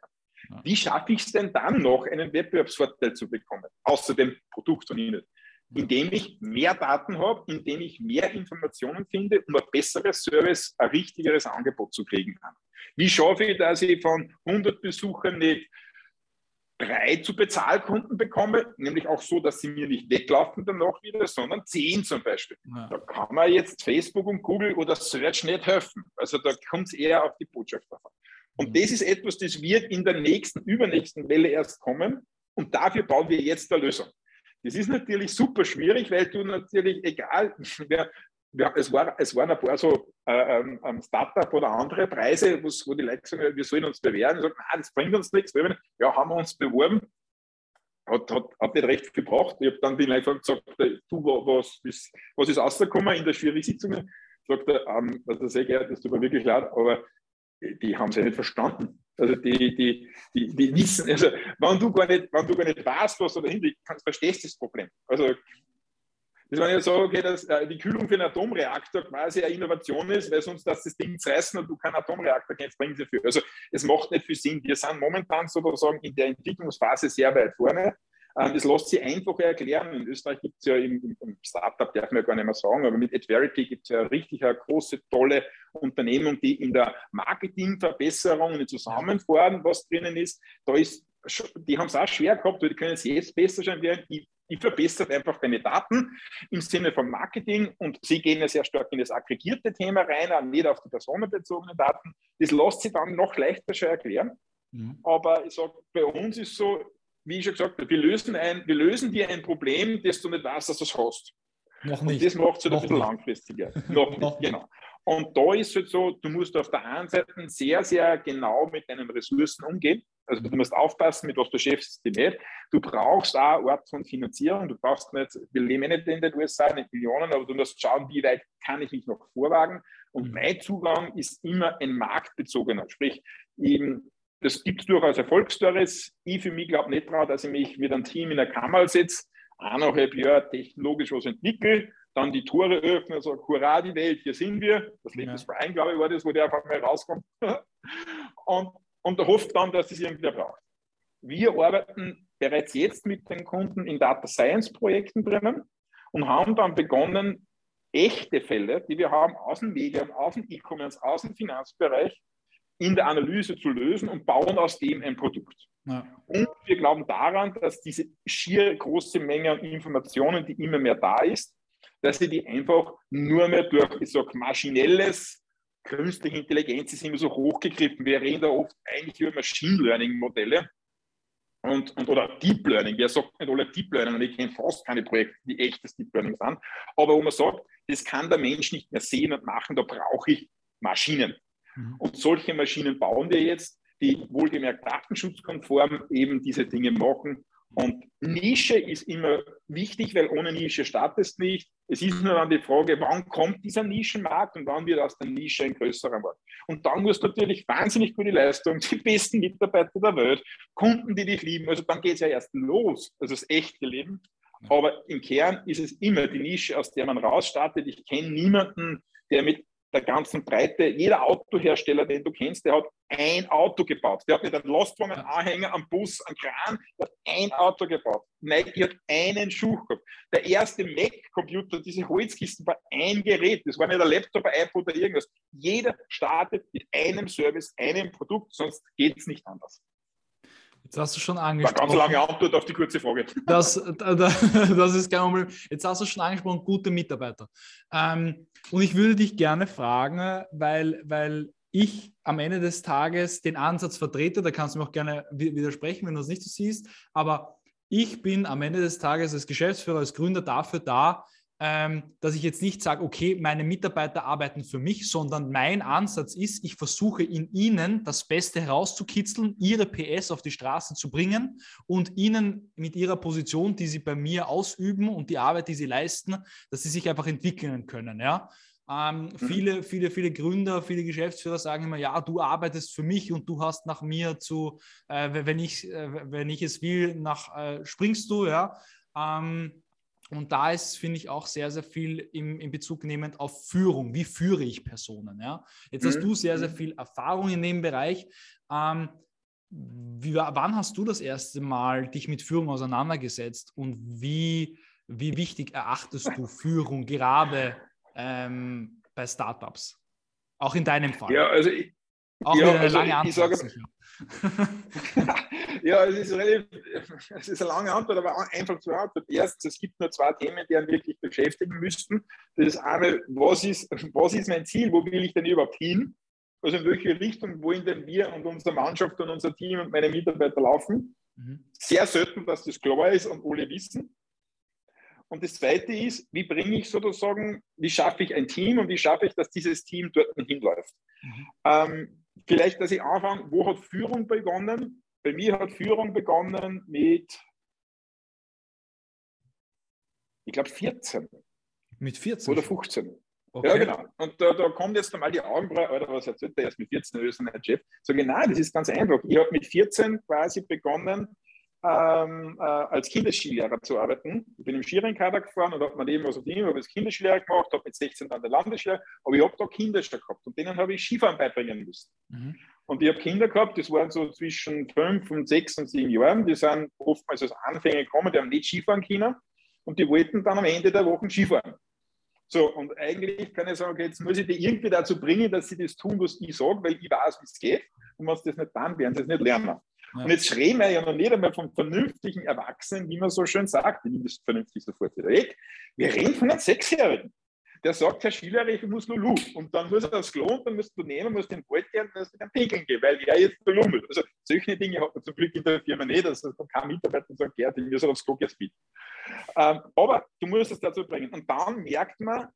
Wie schaffe ich es denn dann noch, einen Wettbewerbsvorteil zu bekommen, außer dem Produkt und Inhalt? Indem ich mehr Daten habe, indem ich mehr Informationen finde, um ein besseres Service, ein richtigeres Angebot zu kriegen kann. Wie schaffe ich, dass ich von 100 Besuchern nicht drei zu Bezahlkunden bekomme, nämlich auch so, dass sie mir nicht weglaufen danach wieder, sondern zehn zum Beispiel. Ja. Da kann man jetzt Facebook und Google oder Search nicht helfen. Also da kommt es eher auf die Botschaft davon. Und mhm. das ist etwas, das wird in der nächsten, übernächsten Welle erst kommen. Und dafür bauen wir jetzt eine Lösung. Das ist natürlich super schwierig, weil du natürlich, egal, wer, ja, es, war, es waren ein paar so äh, ähm, Startup oder andere Preise, wo die Leute sagen, wir sollen uns bewerben. Ich sage, nein, das bringt uns nichts. Ja, haben wir uns beworben. Hat, hat, hat nicht recht gebracht. Ich habe dann den Leuten gesagt, du, was, was, was ist rausgekommen in der Jury-Sitzung? Sagt er, ähm, ist sehr geil, das tut mir wirklich leid, aber die haben es ja nicht verstanden. Also die, die, die, die wissen, also wenn du gar nicht, wenn du gar nicht weißt, was da dahinter liegt, verstehst du das Problem. Also das war ja so, okay, dass äh, die Kühlung für einen Atomreaktor quasi eine Innovation ist, weil sonst dass das Ding zerreißen und du keinen Atomreaktor kennst, bringen sie für. Also es macht nicht viel Sinn. Wir sind momentan sozusagen in der Entwicklungsphase sehr weit vorne. Ähm, das lässt sich einfach erklären. In Österreich gibt es ja im, im, Startup, darf man ja gar nicht mehr sagen, aber mit Adverity gibt es ja richtig eine große, tolle Unternehmung, die in der Marketingverbesserung und Zusammenfahren was drinnen ist. Da ist die haben es auch schwer gehabt, die können es jetzt besser schon werden. Ich, ich verbessere einfach deine Daten im Sinne von Marketing und sie gehen ja sehr stark in das aggregierte Thema rein, nicht auf die personenbezogenen Daten. Das lässt sich dann noch leichter schon erklären. Mhm. Aber ich sage, bei uns ist so, wie ich schon gesagt habe, wir lösen, ein, wir lösen dir ein Problem, das du nicht weißt, dass du es hast. Noch nicht. Und das macht es halt ein bisschen nicht. langfristiger. Noch nicht, Noch genau. Und da ist es halt so, du musst auf der einen Seite sehr, sehr genau mit deinen Ressourcen umgehen. Also du musst aufpassen, mit was beschäftigst du dich nicht. Du brauchst auch eine Art von Finanzierung. Du brauchst nicht, wir leben nicht in den USA, nicht Millionen, aber du musst schauen, wie weit kann ich mich noch vorwagen. Und mein Zugang ist immer ein marktbezogener. Sprich, eben das gibt es durchaus Erfolgsstories. Ich für mich glaube nicht daran, dass ich mich mit einem Team in der Kammer setze, eineinhalb Jahre technologisch was entwickle, dann die Tore öffne und sage, hurra, die Welt, hier sind wir. Das Leben ja. des Brian, glaube ich, war das, wo der einfach mal rauskommt. und, und er hofft dann, dass es irgendwer braucht. Wir arbeiten bereits jetzt mit den Kunden in Data Science Projekten drinnen und haben dann begonnen, echte Fälle, die wir haben aus dem Medium, aus dem E-Commerce, aus dem Finanzbereich, in der Analyse zu lösen und bauen aus dem ein Produkt. Ja. Und wir glauben daran, dass diese schier große Menge an Informationen, die immer mehr da ist, dass sie die einfach nur mehr durch, ich sage, maschinelles, künstliche Intelligenz ist immer so hochgegriffen. Wir reden da oft eigentlich über Machine Learning Modelle und, und oder Deep Learning. Wer sagt nicht alle Deep Learning? Und ich kenne fast keine Projekte, die echtes Deep Learning sind. Aber wo man sagt, das kann der Mensch nicht mehr sehen und machen, da brauche ich Maschinen. Mhm. Und solche Maschinen bauen wir jetzt, die wohlgemerkt datenschutzkonform eben diese Dinge machen. Und Nische ist immer wichtig, weil ohne Nische startest nicht. Es ist nur dann die Frage, wann kommt dieser Nischenmarkt und wann wird aus der Nische ein größerer Markt. Und dann musst du natürlich wahnsinnig gute Leistung, die besten Mitarbeiter der Welt, Kunden, die dich lieben. Also dann geht es ja erst los, also das echte Leben. Aber im Kern ist es immer die Nische, aus der man rausstartet. Ich kenne niemanden, der mit der ganzen Breite. Jeder Autohersteller, den du kennst, der hat ein Auto gebaut. Der hat nicht einen Lastwagen, einen Anhänger, einen Bus, einen Kran, der hat ein Auto gebaut. Nike hat einen Schuh gehabt. Der erste Mac-Computer, diese Holzkisten, war ein Gerät. Das war nicht ein Laptop, ein iPod oder irgendwas. Jeder startet mit einem Service, einem Produkt, sonst geht es nicht anders. Jetzt hast du schon angesprochen. War ganz lange Antwort auf die kurze Frage. Das, das ist kein Problem. Jetzt hast du schon angesprochen, gute Mitarbeiter. Ähm, und ich würde dich gerne fragen, weil, weil ich am Ende des Tages den Ansatz vertrete, da kannst du mir auch gerne widersprechen, wenn du das nicht so siehst, aber ich bin am Ende des Tages als Geschäftsführer, als Gründer dafür da, dass ich jetzt nicht sage, okay, meine Mitarbeiter arbeiten für mich, sondern mein Ansatz ist, ich versuche in ihnen das Beste herauszukitzeln, ihre PS auf die Straße zu bringen und ihnen mit ihrer Position, die sie bei mir ausüben und die Arbeit, die sie leisten, dass sie sich einfach entwickeln können. Ja? Ähm, mhm. Viele, viele, viele Gründer, viele Geschäftsführer sagen immer, ja, du arbeitest für mich und du hast nach mir zu, äh, wenn, ich, äh, wenn ich es will, nach äh, springst du, ja. Ähm, und da ist, finde ich, auch sehr, sehr viel im, in Bezug nehmend auf Führung. Wie führe ich Personen? Ja? Jetzt mhm. hast du sehr, sehr mhm. viel Erfahrung in dem Bereich. Ähm, wie, wann hast du das erste Mal dich mit Führung auseinandergesetzt und wie, wie wichtig erachtest du Führung gerade ähm, bei Startups? Auch in deinem Fall. Ja, also ich, auch ja, eine also lange Antwort. Ich sage, ja, es ist, relativ, es ist eine lange Antwort, aber einfach zu Antwort. Erstens, es gibt nur zwei Themen, die einen wirklich beschäftigen müssten. Das ist einmal, was ist, was ist mein Ziel? Wo will ich denn überhaupt hin? Also in welche Richtung wollen denn wir und unsere Mannschaft und unser Team und meine Mitarbeiter laufen? Mhm. Sehr selten, dass das klar ist und alle wissen. Und das Zweite ist, wie bringe ich sozusagen, wie schaffe ich ein Team und wie schaffe ich, dass dieses Team dort hinläuft? Mhm. Ähm, vielleicht, dass ich anfange, wo hat Führung begonnen? Bei mir hat Führung begonnen mit, ich glaube, 14. Mit 14? Oder 15. Okay. Ja, genau. Und da, da kommt jetzt einmal die Augenbraue, Alter, was erzählt der erst mit 14 Österreich Chef? Sag ich, nein, das ist ganz einfach. Ich habe mit 14 quasi begonnen, ähm, äh, als Kinderskilehrer zu arbeiten. Ich bin im Skirennkader gefahren und habe mir eben was auf die habe als Kinderskilehrer gemacht, habe mit 16 dann der Landesskilehrer, aber ich habe da Kinder schon gehabt und denen habe ich Skifahren beibringen müssen. Mhm. Und ich habe Kinder gehabt, das waren so zwischen fünf und sechs und sieben Jahren, die sind oftmals als Anfänger gekommen, die haben nicht Skifahren können und die wollten dann am Ende der Woche Skifahren. So, und eigentlich kann ich sagen, okay, jetzt muss ich die irgendwie dazu bringen, dass sie das tun, was ich sage, weil ich weiß, wie es geht. Und wenn sie das nicht dann werden sie es nicht lernen. Ja. Und jetzt schreien wir ja noch nicht einmal vom vernünftigen Erwachsenen, wie man so schön sagt, nehme das vernünftig sofort wieder weg. Wir reden von einem Sechsjährigen. Der sagt, Herr Schiller, ich muss nur Lu. Und dann muss er das Klo und dann musst du nehmen, musst den Wald gehen und musst den pinkeln gehen, weil er jetzt belummelt. Also solche Dinge hat man zum Glück in der Firma nicht. Also da kann Mitarbeiter sagen, Gerd, ich muss aufs Klo jetzt bieten. Ähm, aber du musst es dazu bringen. Und dann merkt man,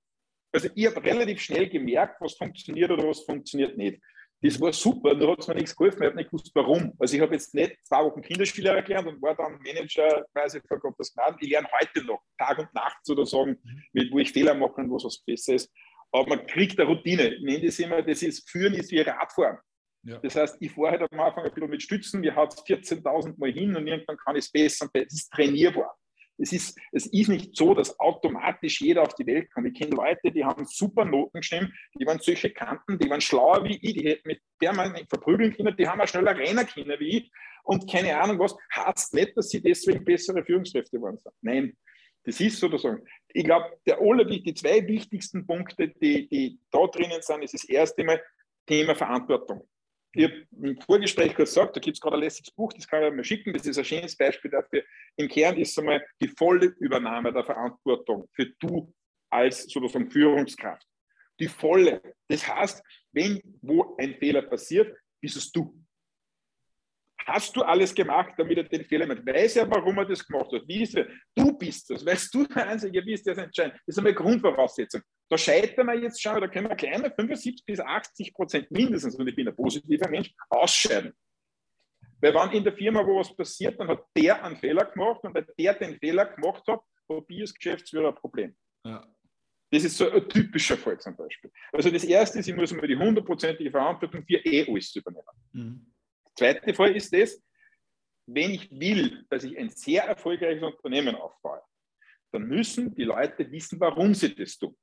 also ich habe relativ schnell gemerkt, was funktioniert oder was funktioniert nicht. Das war super, da hat es mir nichts geholfen, ich habe nicht gewusst, warum. Also ich habe jetzt nicht zwei Wochen Kinderspieler gelernt und war dann Manager quasi vor Gottes Gnaden. Ich lerne heute noch, Tag und Nacht sozusagen, mit, wo ich Fehler mache und was was besser ist. Aber man kriegt eine Routine. Ich nenne das immer, das ist, Führen ist wie Radfahren. Ja. Das heißt, ich fahre halt am Anfang ein bisschen mit Stützen, mir haut es 14.000 Mal hin und irgendwann kann ich es besser und besser. Das ist trainierbar. Es ist, es ist nicht so, dass automatisch jeder auf die Welt kommt. Ich kenne Leute, die haben super Noten geschrieben, die waren solche Kanten, die waren schlauer wie ich, die hätten mit der man verprügeln können, die haben auch schneller rennen können wie ich. Und keine Ahnung was, heißt nicht, dass sie deswegen bessere Führungskräfte waren. Nein, das ist sozusagen. Ich glaube, der die zwei wichtigsten Punkte, die, die da drinnen sind, ist das erste Mal Thema Verantwortung. Ich habe im Vorgespräch kurz gesagt, da gibt es gerade ein lässiges Buch, das kann ich mal schicken, das ist ein schönes Beispiel dafür. Im Kern ist es einmal die volle Übernahme der Verantwortung für du als sozusagen Führungskraft. Die volle. Das heißt, wenn wo ein Fehler passiert, bist es du. Hast du alles gemacht, damit er den Fehler macht? Weiß er, warum er das gemacht hat? Wie ist er? Du bist das. Weißt du der Einzige, wie ist das entscheidend? Das ist einmal Grundvoraussetzung. Da scheitern wir jetzt schon, da können wir kleine 75 bis 80 Prozent mindestens, und ich bin ein positiver Mensch, ausscheiden. Weil wenn in der Firma wo was passiert, dann hat der einen Fehler gemacht und weil der den Fehler gemacht hat, habe ich als Geschäftsführer ein Problem. Ja. Das ist so ein typischer Fall zum Beispiel. Also das erste ist, ich muss mal die hundertprozentige Verantwortung für eh alles übernehmen. Mhm. Der zweite Fall ist das, wenn ich will, dass ich ein sehr erfolgreiches Unternehmen aufbaue, dann müssen die Leute wissen, warum sie das tun.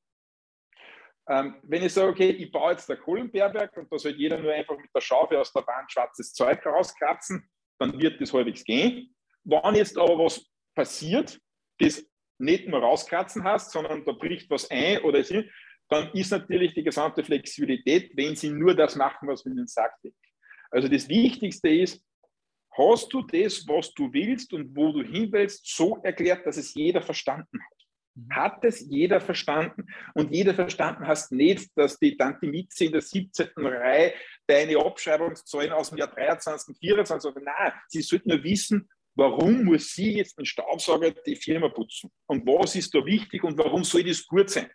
Ähm, wenn ich sage, okay, ich baue jetzt der Kohlenberberg und da soll jeder nur einfach mit der Schaufel aus der Wand schwarzes Zeug rauskratzen, dann wird das halbwegs gehen. Wenn jetzt aber was passiert, das nicht nur rauskratzen hast, sondern da bricht was ein oder sie, dann ist natürlich die gesamte Flexibilität, wenn sie nur das machen, was man ihnen sagt. Also das Wichtigste ist, hast du das, was du willst und wo du hin willst, so erklärt, dass es jeder verstanden hat. Mhm. Hat es jeder verstanden? Und jeder verstanden hast nicht, dass die Tante Mitze in der 17. Reihe deine Abschreibungszahlen aus dem Jahr 23 und 24 sagen. Nein, sie sollten nur wissen, warum muss sie jetzt mit Staubsauger die Firma putzen? Und was ist da wichtig und warum soll das gut sein?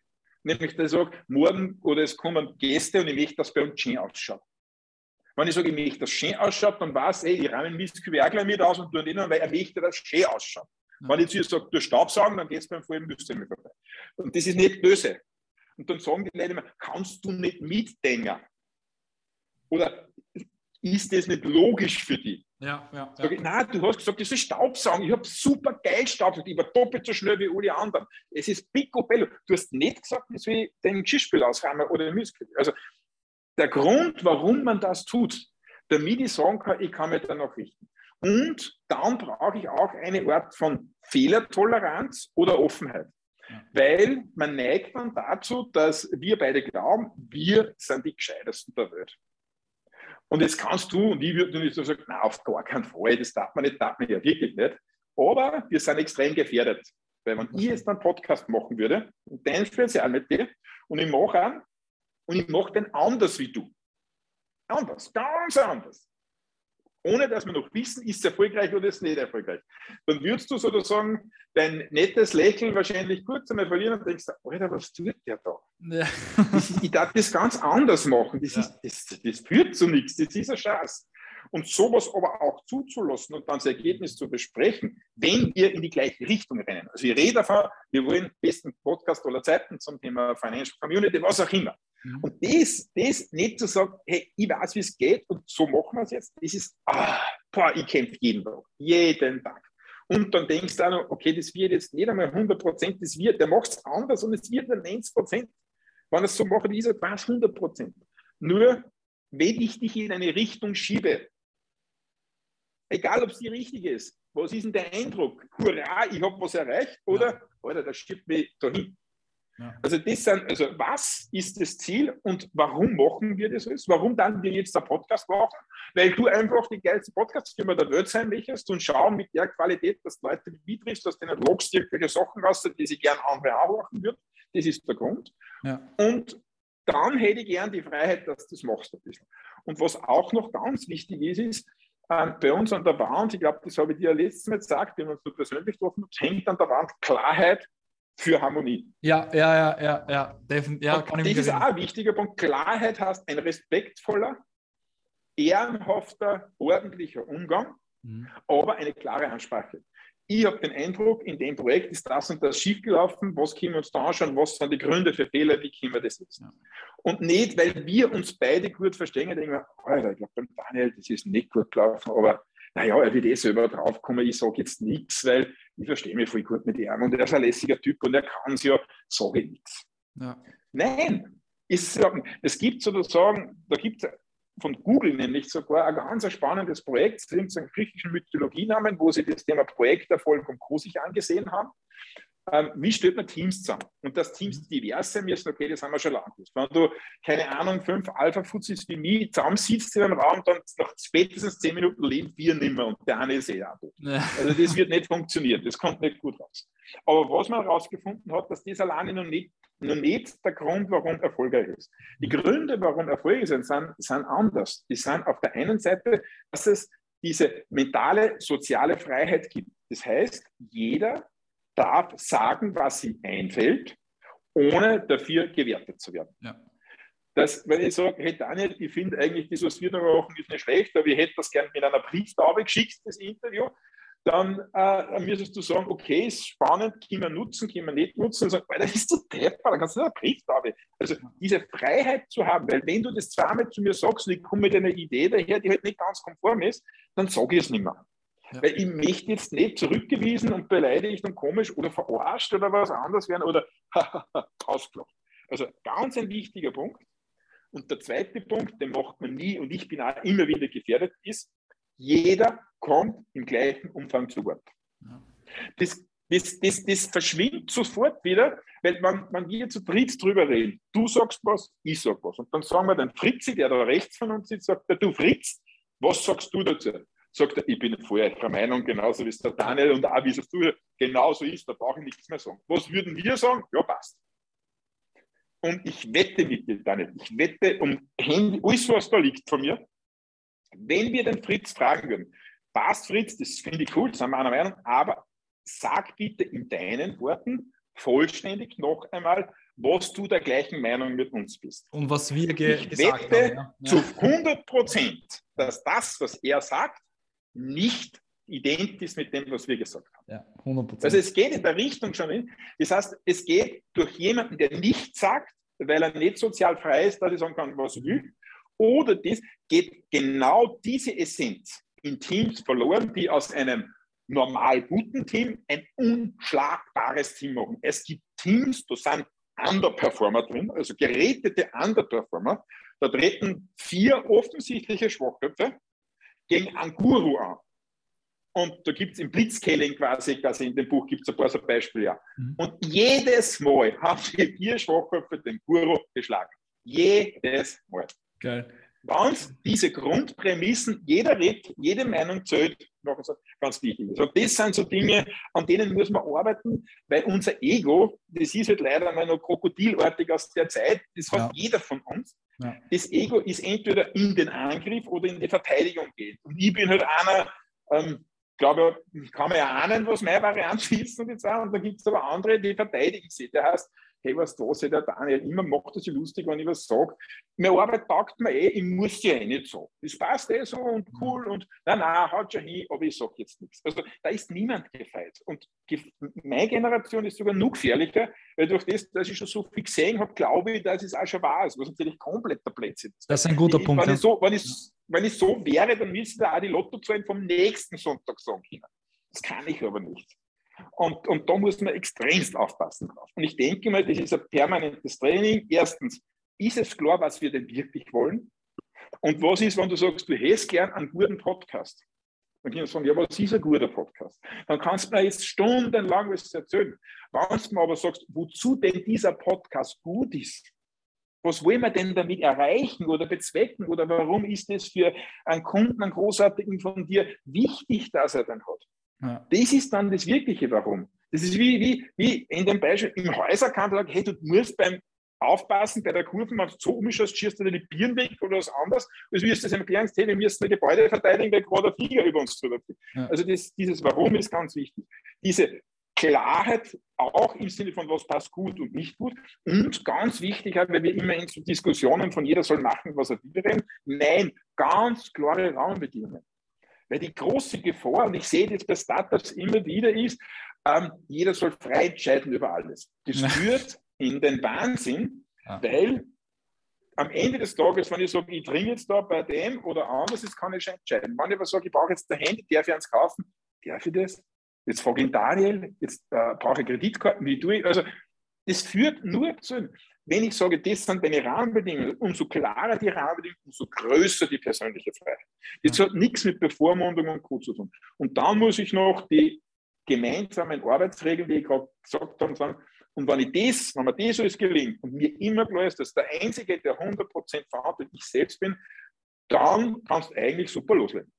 Nämlich, dass ich sage, morgen oder es kommen Gäste und ich möchte, dass bei uns schön ausschaut. Wenn ich sage, ich möchte, dass es schön ausschaut, dann weiß ich, ich rahmen gleich mit aus und tue nicht, weil er möchte, dass es schön ausschaut. Wenn ich zu ihr sage, du Staubsaugen, dann geht es beim vollen Müsste vorbei. Und das ist nicht böse. Und dann sagen die Leute immer, kannst du nicht mitdenken? Oder ist das nicht logisch für dich? Ja, ja. Sag ich, nein, du hast gesagt, das ist Staubsaugen. Ich habe super geil Staubsaugen. Ich war doppelt so schnell wie alle anderen. Es ist picobello. Du hast nicht gesagt, das will den Geschirrspül ausräumen oder den Müskel. Also der Grund, warum man das tut, damit ich sagen kann, ich kann mich danach richten. Und dann brauche ich auch eine Art von Fehlertoleranz oder Offenheit. Weil man neigt dann dazu, dass wir beide glauben, wir sind die Gescheitesten der Welt. Und jetzt kannst du, und ich würde nicht so sagen, na, auf gar keinen Fall, das darf man nicht, darf man ja wirklich nicht. Aber wir sind extrem gefährdet. Weil wenn ich jetzt einen Podcast machen würde, und dein Spezial mit dir, und ich mache einen, und ich mache den anders wie du. Anders, ganz anders ohne dass wir noch wissen, ist es erfolgreich oder ist es nicht erfolgreich. Dann würdest du sozusagen dein nettes Lächeln wahrscheinlich kurz einmal verlieren und denkst, Alter, was tut der da? Ja. Ist, ich darf das ganz anders machen. Das, ja. ist, das, das führt zu nichts. Das ist ein Schatz. Und sowas aber auch zuzulassen und dann das Ergebnis zu besprechen, wenn wir in die gleiche Richtung rennen. Also ich rede davon, wir wollen besten Podcast aller Zeiten zum Thema Financial Community, was auch immer. Mhm. Und das, das nicht zu sagen, hey, ich weiß, wie es geht und so machen wir es jetzt, das ist, ah, boah, ich kämpfe jeden Tag, jeden Tag. Und dann denkst du auch noch, okay, das wird jetzt nicht einmal 100 Prozent, das wird, der macht es anders und es wird dann 90 Prozent. Wenn er es so macht, ist es 100 Prozent. Nur, wenn ich dich in eine Richtung schiebe, egal ob es die richtige ist, was ist denn der Eindruck? Hurra, ich habe was erreicht oder, ja. Alter, das schiebt mich dahin. Also das sind, also was ist das Ziel und warum machen wir das alles? Warum dann wir jetzt einen Podcast machen? Weil du einfach die geilste Podcast-Firma der Welt sein möchtest und schauen mit der Qualität, dass Leute wie triffst, dass denen logst irgendwelche Sachen raus, die sie gerne andere auch machen würden. Das ist der Grund. Ja. Und dann hätte ich gern die Freiheit, dass du das machst ein bisschen. Und was auch noch ganz wichtig ist, ist, ähm, bei uns an der Wand, ich glaube, das habe ich dir letztes Mal gesagt, wenn wir uns so persönlich getroffen hängt an der Wand Klarheit für Harmonie. Ja, ja, ja, ja, ja, definitiv. Ja, ich das ist auch ein wichtiger Punkt. Klarheit heißt ein respektvoller, ehrenhafter, ordentlicher Umgang, mhm. aber eine klare Ansprache. Ich habe den Eindruck, in dem Projekt ist das und das schiefgelaufen. Was können wir uns da anschauen? Was sind die Gründe für Fehler? Wie können wir das jetzt? Ja. Und nicht, weil wir uns beide gut verstehen, denken wir, Alter, ich glaube, beim Daniel, das ist nicht gut gelaufen, aber naja, er wird eh selber draufkommen, ich sage jetzt nichts, weil ich verstehe mich voll gut mit ihm und er ist ein lässiger Typ und er kann es ja, sage ich nichts. Ja. Nein, ist, es gibt sozusagen, da gibt es von Google nämlich sogar ein ganz spannendes Projekt, das ist ein griechischen Mythologienamen, wo sie das Thema Projekterfolg und Co. sich angesehen haben ähm, wie stellt man Teams zusammen? Und dass Teams mhm. divers sein müssen, okay, das haben wir schon lange gewusst. Wenn du, keine Ahnung, fünf Alpha-Fuzis wie mich zusammensitzt in einem Raum, dann nach spätestens zehn Minuten leben wir nicht mehr und der eine ist eh auch. Ja. Also das wird nicht funktionieren, das kommt nicht gut raus. Aber was man herausgefunden hat, dass das alleine noch nicht, noch nicht der Grund, warum erfolgreich ist. Die Gründe, warum erfolgreich sind, sind, sind anders. Die sind auf der einen Seite, dass es diese mentale, soziale Freiheit gibt. Das heißt, jeder darf sagen, was ihm einfällt, ohne dafür gewertet zu werden. Ja. Das, wenn ich sage, hey Daniel, ich finde eigentlich, das, was wir da machen, ist nicht schlecht, aber ich hätte das gerne mit einer Brieftaube geschickt, das Interview, dann äh, müsstest du sagen, okay, ist spannend, können wir nutzen, können wir nicht nutzen. Und sagen, Alter, bist du Treffer, dann kannst du einen Brief haben. Also diese Freiheit zu haben, weil wenn du das zweimal zu mir sagst und ich komme mit einer Idee daher, die halt nicht ganz konform ist, dann sage ich es nicht mehr. Ja. Weil ich möchte jetzt nicht zurückgewiesen und beleidigt und komisch oder verarscht oder was anderes werden oder ausgelacht. Also ganz ein wichtiger Punkt. Und der zweite Punkt, den macht man nie und ich bin auch immer wieder gefährdet, ist, jeder kommt im gleichen Umfang zu Wort. Ja. Das, das, das, das verschwindet sofort wieder, weil man, man wir zu dritt drüber reden. Du sagst was, ich sag was. Und dann sagen wir den Fritzi, der da rechts von uns sitzt, sagt du Fritz, was sagst du dazu? Sagt er, ich bin voll der Meinung, genauso wie es der Daniel und auch wie es du genauso ist, da brauche ich nichts mehr sagen. Was würden wir sagen? Ja, passt. Und ich wette mit dir, Daniel, ich wette um Handy, alles, was da liegt von mir, wenn wir den Fritz fragen würden, passt Fritz, das finde ich cool, sind wir einer Meinung, aber sag bitte in deinen Worten vollständig noch einmal, was du der gleichen Meinung mit uns bist. Und was wir ge ich gesagt wette haben. Ja. zu 100 Prozent, dass das, was er sagt, nicht identisch mit dem, was wir gesagt haben. Ja, 100%. Also es geht in der Richtung schon hin. Das heißt, es geht durch jemanden, der nichts sagt, weil er nicht sozial frei ist, dass ich sagen kann, was ich will, oder das geht genau diese Essenz in Teams verloren, die aus einem normal guten Team ein unschlagbares Team machen. Es gibt Teams, da sind Underperformer drin, also gerätete Underperformer. Da treten vier offensichtliche Schwachköpfe gegen einen Guru an. Und da gibt es im Blitzscaling quasi, quasi in dem Buch gibt es ein paar so Beispiele. Ja. Mhm. Und jedes Mal haben die vier Schwachköpfe den Guru geschlagen. Jedes Mal. Geil. Wenn diese Grundprämissen, jeder redet, jede Meinung zählt, ganz wichtig ist. Und das sind so Dinge, an denen muss man arbeiten, weil unser Ego, das ist halt leider mal noch krokodilartig aus der Zeit, das hat ja. jeder von uns. Ja. Das Ego ist entweder in den Angriff oder in die Verteidigung geht. Und ich bin halt einer, ähm, glaube, kann man ja ahnen, was meine Variante ist und jetzt auch. Und da gibt es aber andere, die verteidigen sich. Der heißt, hey, was da ist, der Daniel immer macht das so lustig, wenn ich was sage. Meine Arbeit taugt mir eh, ich muss ja eh nicht so. Das passt eh so und mhm. cool und nein, nein, haut schon hin, aber ich sage jetzt nichts. Also da ist niemand gefeit. Und meine Generation ist sogar noch gefährlicher, weil durch das, dass ich schon so viel gesehen habe, glaube ich, dass es auch schon wahr ist, was natürlich komplett der Plätzchen ist. Das ist ein guter ich, Punkt. Wenn, ja. ich so, wenn, ich, wenn ich so wäre, dann müsste da auch die Lottozahlen vom nächsten Sonntag sagen können. Das kann ich aber nicht. Und, und da muss man extremst aufpassen drauf. Und ich denke mal, das ist ein permanentes Training. Erstens, ist es klar, was wir denn wirklich wollen? Und was ist, wenn du sagst, du hättest gern einen guten Podcast? Dann kann ich sagen, ja, was ist ein guter Podcast? Dann kannst du mir jetzt stundenlang was erzählen. Wenn du mir aber sagst, wozu denn dieser Podcast gut ist, was wollen wir denn damit erreichen oder bezwecken oder warum ist es für einen Kunden, einen großartigen von dir wichtig, dass er dann hat? Ja. Das ist dann das wirkliche Warum. Das ist wie, wie, wie in dem Beispiel im Häuserkanal, hey, du musst beim Aufpassen bei der Kurve, wenn du so umschaust, schießt du dir die Birnen weg oder was anderes, als wirst du das erklären, hey, wir müssen ein Gebäude verteidigen, weil gerade ein Flieger über uns drüber fliegt. Ja. Also das, dieses Warum ist ganz wichtig. Diese Klarheit auch im Sinne von, was passt gut und nicht gut. Und ganz wichtig, weil wir immer in so Diskussionen von jeder soll machen, was er will reden. Nein, ganz klare Rahmenbedingungen. Weil die große Gefahr, und ich sehe das bei Startups immer wieder, ist, ähm, jeder soll frei entscheiden über alles. Das führt in den Wahnsinn, ja. weil am Ende des Tages, wenn ich sage, ich dringe jetzt da bei dem oder anders, das kann ich schon entscheiden. Wenn ich aber sage, ich brauche jetzt ein Handy, darf ich eins kaufen, darf ich das? Jetzt frage ich Daniel, jetzt äh, brauche ich Kreditkarten, wie tue ich? Also, das führt nur zu, wenn ich sage, das sind deine Rahmenbedingungen, umso klarer die Rahmenbedingungen, umso größer die persönliche Freiheit. Das hat nichts mit Bevormundung und Co. zu tun. Und dann muss ich noch die gemeinsamen Arbeitsregeln, die ich gerade gesagt habe, sagen, und wenn ich das, wenn mir das alles gelingt und mir immer klar ist, dass der Einzige, der 100% verantwortlich ich selbst bin, dann kannst du eigentlich super loslegen.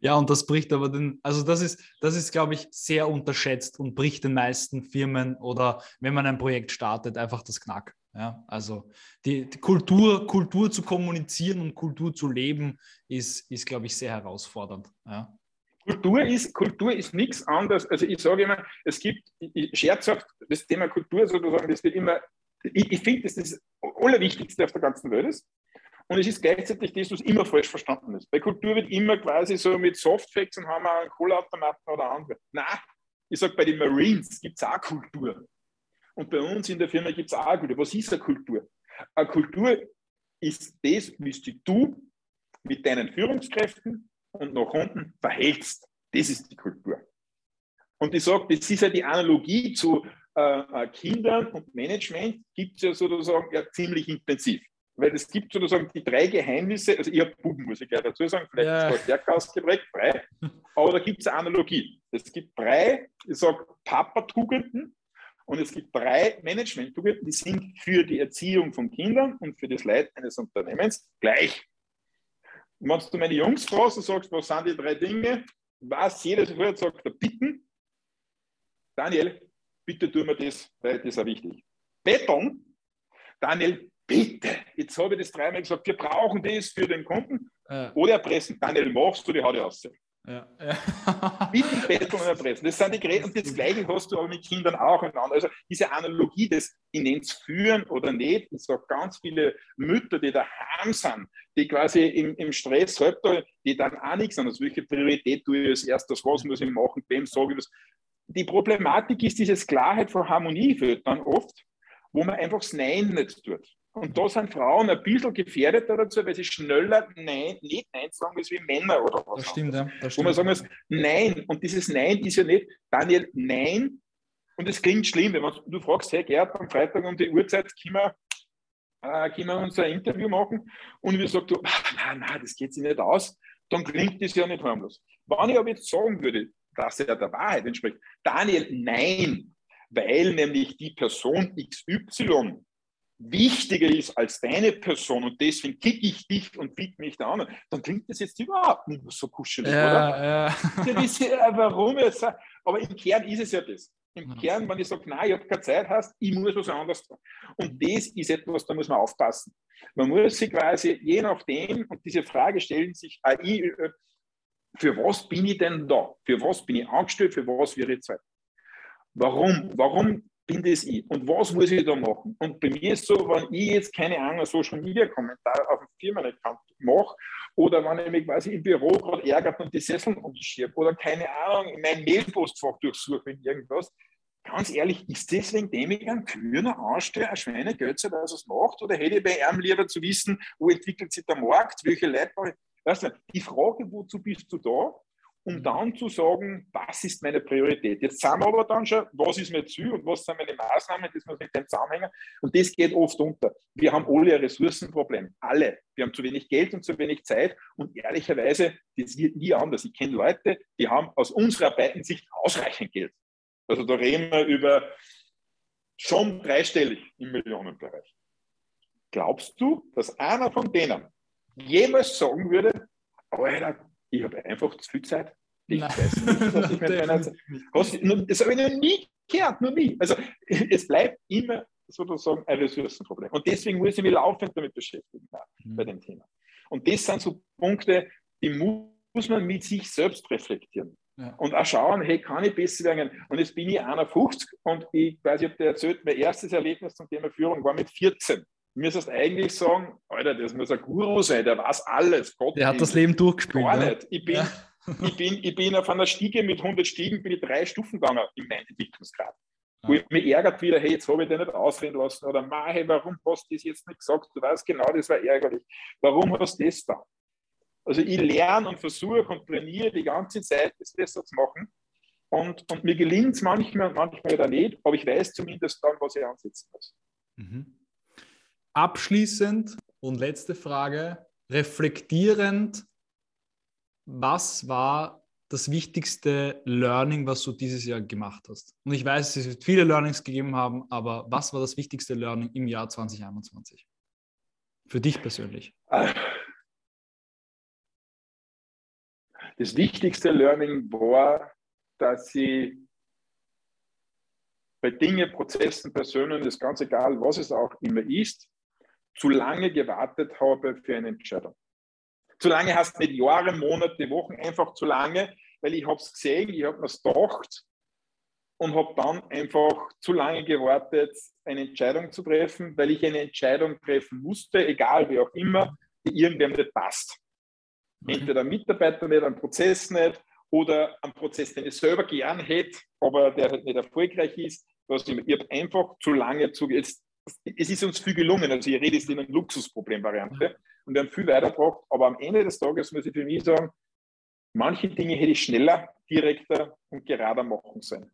Ja, und das bricht aber den, also das ist, das ist, glaube ich, sehr unterschätzt und bricht den meisten Firmen oder wenn man ein Projekt startet, einfach das Knack. Ja, also die, die Kultur, Kultur zu kommunizieren und Kultur zu leben, ist, ist glaube ich, sehr herausfordernd. Ja. Kultur ist, Kultur ist nichts anderes. Also ich sage immer, es gibt, ich, scherzhaft, das Thema Kultur sozusagen, das wird immer, ich, ich finde, das ist das Allerwichtigste auf der ganzen Welt ist. Und es ist gleichzeitig das, was immer falsch verstanden ist. Bei Kultur wird immer quasi so mit Softfacts und haben wir einen Kohleautomaten oder andere. Nein, ich sage, bei den Marines gibt es auch Kultur. Und bei uns in der Firma gibt es auch Kultur. Was ist eine Kultur? Eine Kultur ist das, wie du mit deinen Führungskräften und nach unten verhältst. Das ist die Kultur. Und ich sage, das ist ja die Analogie zu äh, äh Kindern und Management, gibt es ja sozusagen ja, ziemlich intensiv. Weil es gibt sozusagen die drei Geheimnisse, also ich habe Buben, muss ich gleich dazu sagen, vielleicht ja. ist das stärker ausgeprägt, drei, aber da gibt es eine Analogie. Es gibt drei, ich sage Papa-Tugenden und es gibt drei Management-Tugenden, die sind für die Erziehung von Kindern und für das Leid eines Unternehmens gleich. Und wenn du meine Jungs fragst und sagst, was sind die drei Dinge, was jeder sofort sagt, der Bitten, Daniel, bitte tu mir das, weil das ist auch wichtig. Betteln, Daniel, bitte, jetzt habe ich das dreimal gesagt, wir brauchen das für den Kunden. Ja. Oder erpressen, Daniel, machst du die Haut aus. Ja, ja. Bitten, betteln und erpressen. Das sind die Gräten. Und das Gleiche hast du aber mit Kindern auch. Also diese Analogie des, ich nenne es führen oder nicht, ich sage ganz viele Mütter, die daheim sind, die quasi im, im Stress halt die dann auch nichts an. Also welche Priorität tue ich als erstes, was muss ich machen, wem sage ich das. Die Problematik ist diese Klarheit von Harmonie führt dann oft, wo man einfach das Nein nicht tut. Und da sind Frauen ein bisschen gefährdeter dazu, weil sie schneller Nein, nicht Nein sagen als wie Männer oder was. Das stimmt, ja. Das stimmt. Wo man sagen muss, Nein. Und dieses Nein ist ja nicht, Daniel, Nein. Und es klingt schlimm, wenn man, du fragst, hey Gerd, am Freitag um die Uhrzeit können wir, äh, können wir unser Interview machen. Und wir sagen, du, ach, nein, nein, das geht sich nicht aus. Dann klingt das ja nicht harmlos. Wenn ich aber jetzt sagen würde, dass er der Wahrheit entspricht, Daniel, nein, weil nämlich die Person XY wichtiger ist als deine Person und deswegen kicke ich dich und biete mich da an, dann klingt das jetzt überhaupt nicht so kuschelig, ja, oder? Ja. Das ist, warum jetzt? Aber im Kern ist es ja das. Im Kern, wenn ich sage, nein, ich habe keine Zeit, heißt, ich muss was anderes tun. Und das ist etwas, da muss man aufpassen. Man muss sich quasi, je nachdem, und diese Frage stellen sich, äh, für was bin ich denn da? Für was bin ich angestellt? Für was wäre ich Zeit? Warum? Warum bin das ich? Und was muss ich da machen? Und bei mir ist so, wenn ich jetzt keine Ahnung, Social Media Kommentar auf dem Firmenaccount mache oder wenn ich mich quasi im Büro gerade ärgert und die Sesseln umschiebe oder keine Ahnung, in mein Mailpostfach durchsuche mit irgendwas, ganz ehrlich, ist deswegen dem ich einen Kühner anstelle, ein Schweinegötze, dass es macht? Oder hätte ich bei ihm lieber zu wissen, wo entwickelt sich der Markt, welche Leute Weißt du, die Frage, wozu bist du da? Um dann zu sagen, was ist meine Priorität. Jetzt sind wir aber dann schon, was ist mein Ziel und was sind meine Maßnahmen, das muss mit dem zusammenhängen. Und das geht oft unter. Wir haben alle ein Ressourcenproblem. Alle. Wir haben zu wenig Geld und zu wenig Zeit. Und ehrlicherweise, das wird nie anders. Ich kenne Leute, die haben aus unserer beiden Sicht ausreichend Geld. Also da reden wir über schon dreistellig im Millionenbereich. Glaubst du, dass einer von denen jemals sagen würde, Alter, ich habe einfach zu viel Zeit. Nicht. Das habe ich noch nie gehört, noch nie. Also es bleibt immer sozusagen ein Ressourcenproblem. Und deswegen muss ich mich laufend damit beschäftigen mhm. bei dem Thema. Und das sind so Punkte, die muss man mit sich selbst reflektieren. Ja. Und auch schauen, hey, kann ich besser werden? Und jetzt bin ich 51 und ich weiß, ich habe dir erzählt, mein erstes Erlebnis zum Thema Führung war mit 14 müsstest eigentlich sagen, Alter, das muss ein Guru sein, der weiß alles. Gott, der hat das Leben durchgespielt. Gar ne? nicht. Ich bin, ja. Ich, bin, ich bin auf einer Stiege mit 100 Stiegen, bin ich drei Stufen gegangen in meinem Entwicklungsgrad. Ja. Wo ich mich ärgert wieder, hey, jetzt habe ich den nicht ausreden lassen oder hey, warum hast du das jetzt nicht gesagt? Du weißt genau, das war ärgerlich. Warum hast du das da? Also ich lerne und versuche und trainiere die ganze Zeit, das besser zu machen. Und, und mir gelingt es manchmal und manchmal wieder nicht, aber ich weiß zumindest dann, was ich ansetzen muss. Mhm. Abschließend und letzte Frage, reflektierend, was war das wichtigste Learning, was du dieses Jahr gemacht hast? Und ich weiß, es wird viele Learnings gegeben haben, aber was war das wichtigste Learning im Jahr 2021? Für dich persönlich? Das wichtigste Learning war, dass sie bei Dingen, Prozessen, Personen, das ganz egal, was es auch immer ist, zu lange gewartet habe für eine Entscheidung. Zu lange heißt nicht Jahre, Monate, Wochen, einfach zu lange, weil ich habe es gesehen, ich habe mir es gedacht und habe dann einfach zu lange gewartet, eine Entscheidung zu treffen, weil ich eine Entscheidung treffen musste, egal wie auch immer, die irgendwem nicht passt. Entweder ein Mitarbeiter nicht, ein Prozess nicht oder ein Prozess, den ich selber gern hätte, aber der halt nicht erfolgreich ist. Ich habe einfach zu lange zu. Jetzt, es ist uns viel gelungen. Also, ich rede jetzt in einer Luxusproblem-Variante und wir haben viel weitergebracht. Aber am Ende des Tages muss ich für mich sagen, manche Dinge hätte ich schneller, direkter und gerader machen sollen.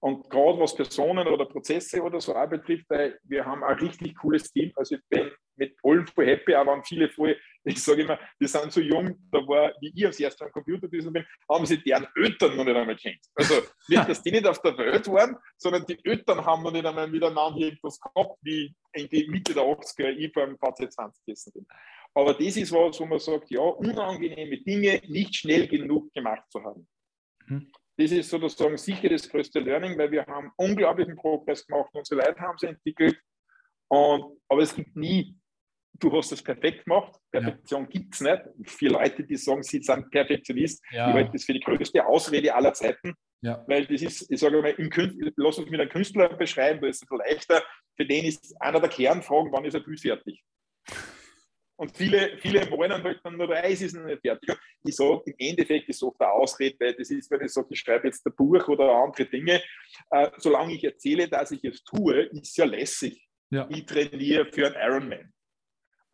Und gerade was Personen oder Prozesse oder so auch betrifft, wir haben ein richtig cooles Team. Also ich bin mit allen voll happy, auch waren viele voll, ich sage immer, wir sind so jung, da war, wie ich als erster am Computer gewesen bin, haben sie deren Eltern noch nicht einmal kennt. Also nicht, dass die nicht auf der Welt waren, sondern die Eltern haben noch nicht einmal miteinander irgendwas gehabt, wie in die Mitte der 80er ich beim VC20 gegessen bin. Aber das ist was, wo man sagt, ja, unangenehme Dinge nicht schnell genug gemacht zu haben. Mhm. Das ist sozusagen sicher das größte Learning, weil wir haben unglaublichen Progress gemacht, unsere Leute haben sie entwickelt. Und, aber es gibt nie, du hast das perfekt gemacht. Perfektion ja. gibt es nicht. Viele Leute, die sagen, sie sind Perfektionist, ja. ich halte das für die größte Ausrede aller Zeiten. Ja. Weil das ist, ich sage mal, lass uns mit einem Künstler beschreiben, das ist leichter. Für den ist einer der Kernfragen, wann ist er Bild fertig? Und viele, viele wollen halt dann nur, es ist noch nicht fertig. Ich sage, im Endeffekt ist es oft eine Ausrede, weil das ist, wenn ich sage, ich schreibe jetzt ein Buch oder andere Dinge, äh, solange ich erzähle, dass ich es tue, ist es ja lässig. Ja. Ich trainiere für einen Ironman.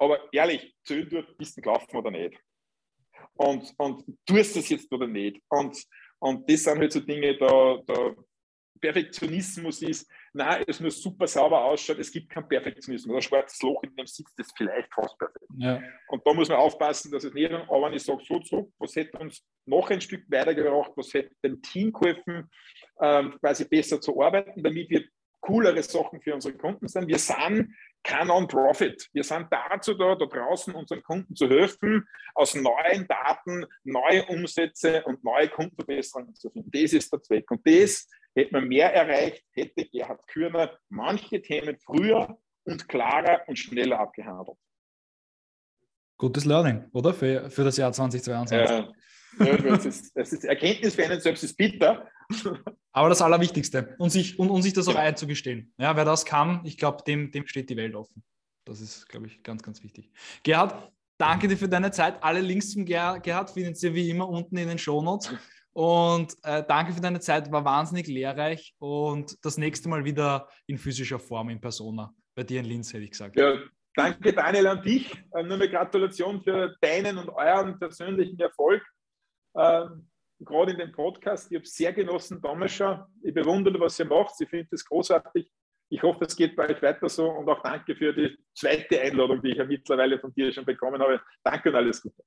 Aber ehrlich, zählen dort, bist du gelaufen oder nicht? Und, und tust das jetzt oder nicht? Und, und das sind halt so Dinge, da, da Perfektionismus ist, nein, es muss super sauber ausschauen, es gibt keinen Perfektionismus. Ein schwarzes Loch, in dem sitzt es vielleicht fast perfekt. Ja. Und da muss man aufpassen, dass es nicht, aber wenn ich sage, so zurück, was hätte uns noch ein Stück weitergebracht, was hätte dem Team geholfen, ähm, quasi besser zu arbeiten, damit wir coolere Sachen für unsere Kunden sind. Wir sind kein Non-Profit. Wir sind dazu da, da draußen unseren Kunden zu helfen, aus neuen Daten neue Umsätze und neue Kundenverbesserungen zu finden. Das ist der Zweck. Und das hätte man mehr erreicht, hätte Gerhard Kürner manche Themen früher und klarer und schneller abgehandelt. Gutes Learning, oder? Für, für das Jahr 2022. Ja, das, ist, Erkenntnis für einen selbst ist bitter. Aber das Allerwichtigste. Und sich, und, und sich das auch ja. einzugestehen. Ja, wer das kann, ich glaube, dem, dem steht die Welt offen. Das ist, glaube ich, ganz, ganz wichtig. Gerhard, danke dir für deine Zeit. Alle Links zum Gerhard findet ihr wie immer unten in den Shownotes. Und äh, danke für deine Zeit, war wahnsinnig lehrreich und das nächste Mal wieder in physischer Form, in Persona. Bei dir in Linz, hätte ich gesagt. Ja, danke Daniel an dich. Äh, nur eine Gratulation für deinen und euren persönlichen Erfolg. Ähm, Gerade in dem Podcast, ich habe es sehr genossen damals schon. Ich bewundere, was ihr macht. Ich finde es großartig. Ich hoffe, es geht euch weiter so und auch danke für die zweite Einladung, die ich ja mittlerweile von dir schon bekommen habe. Danke und alles Gute.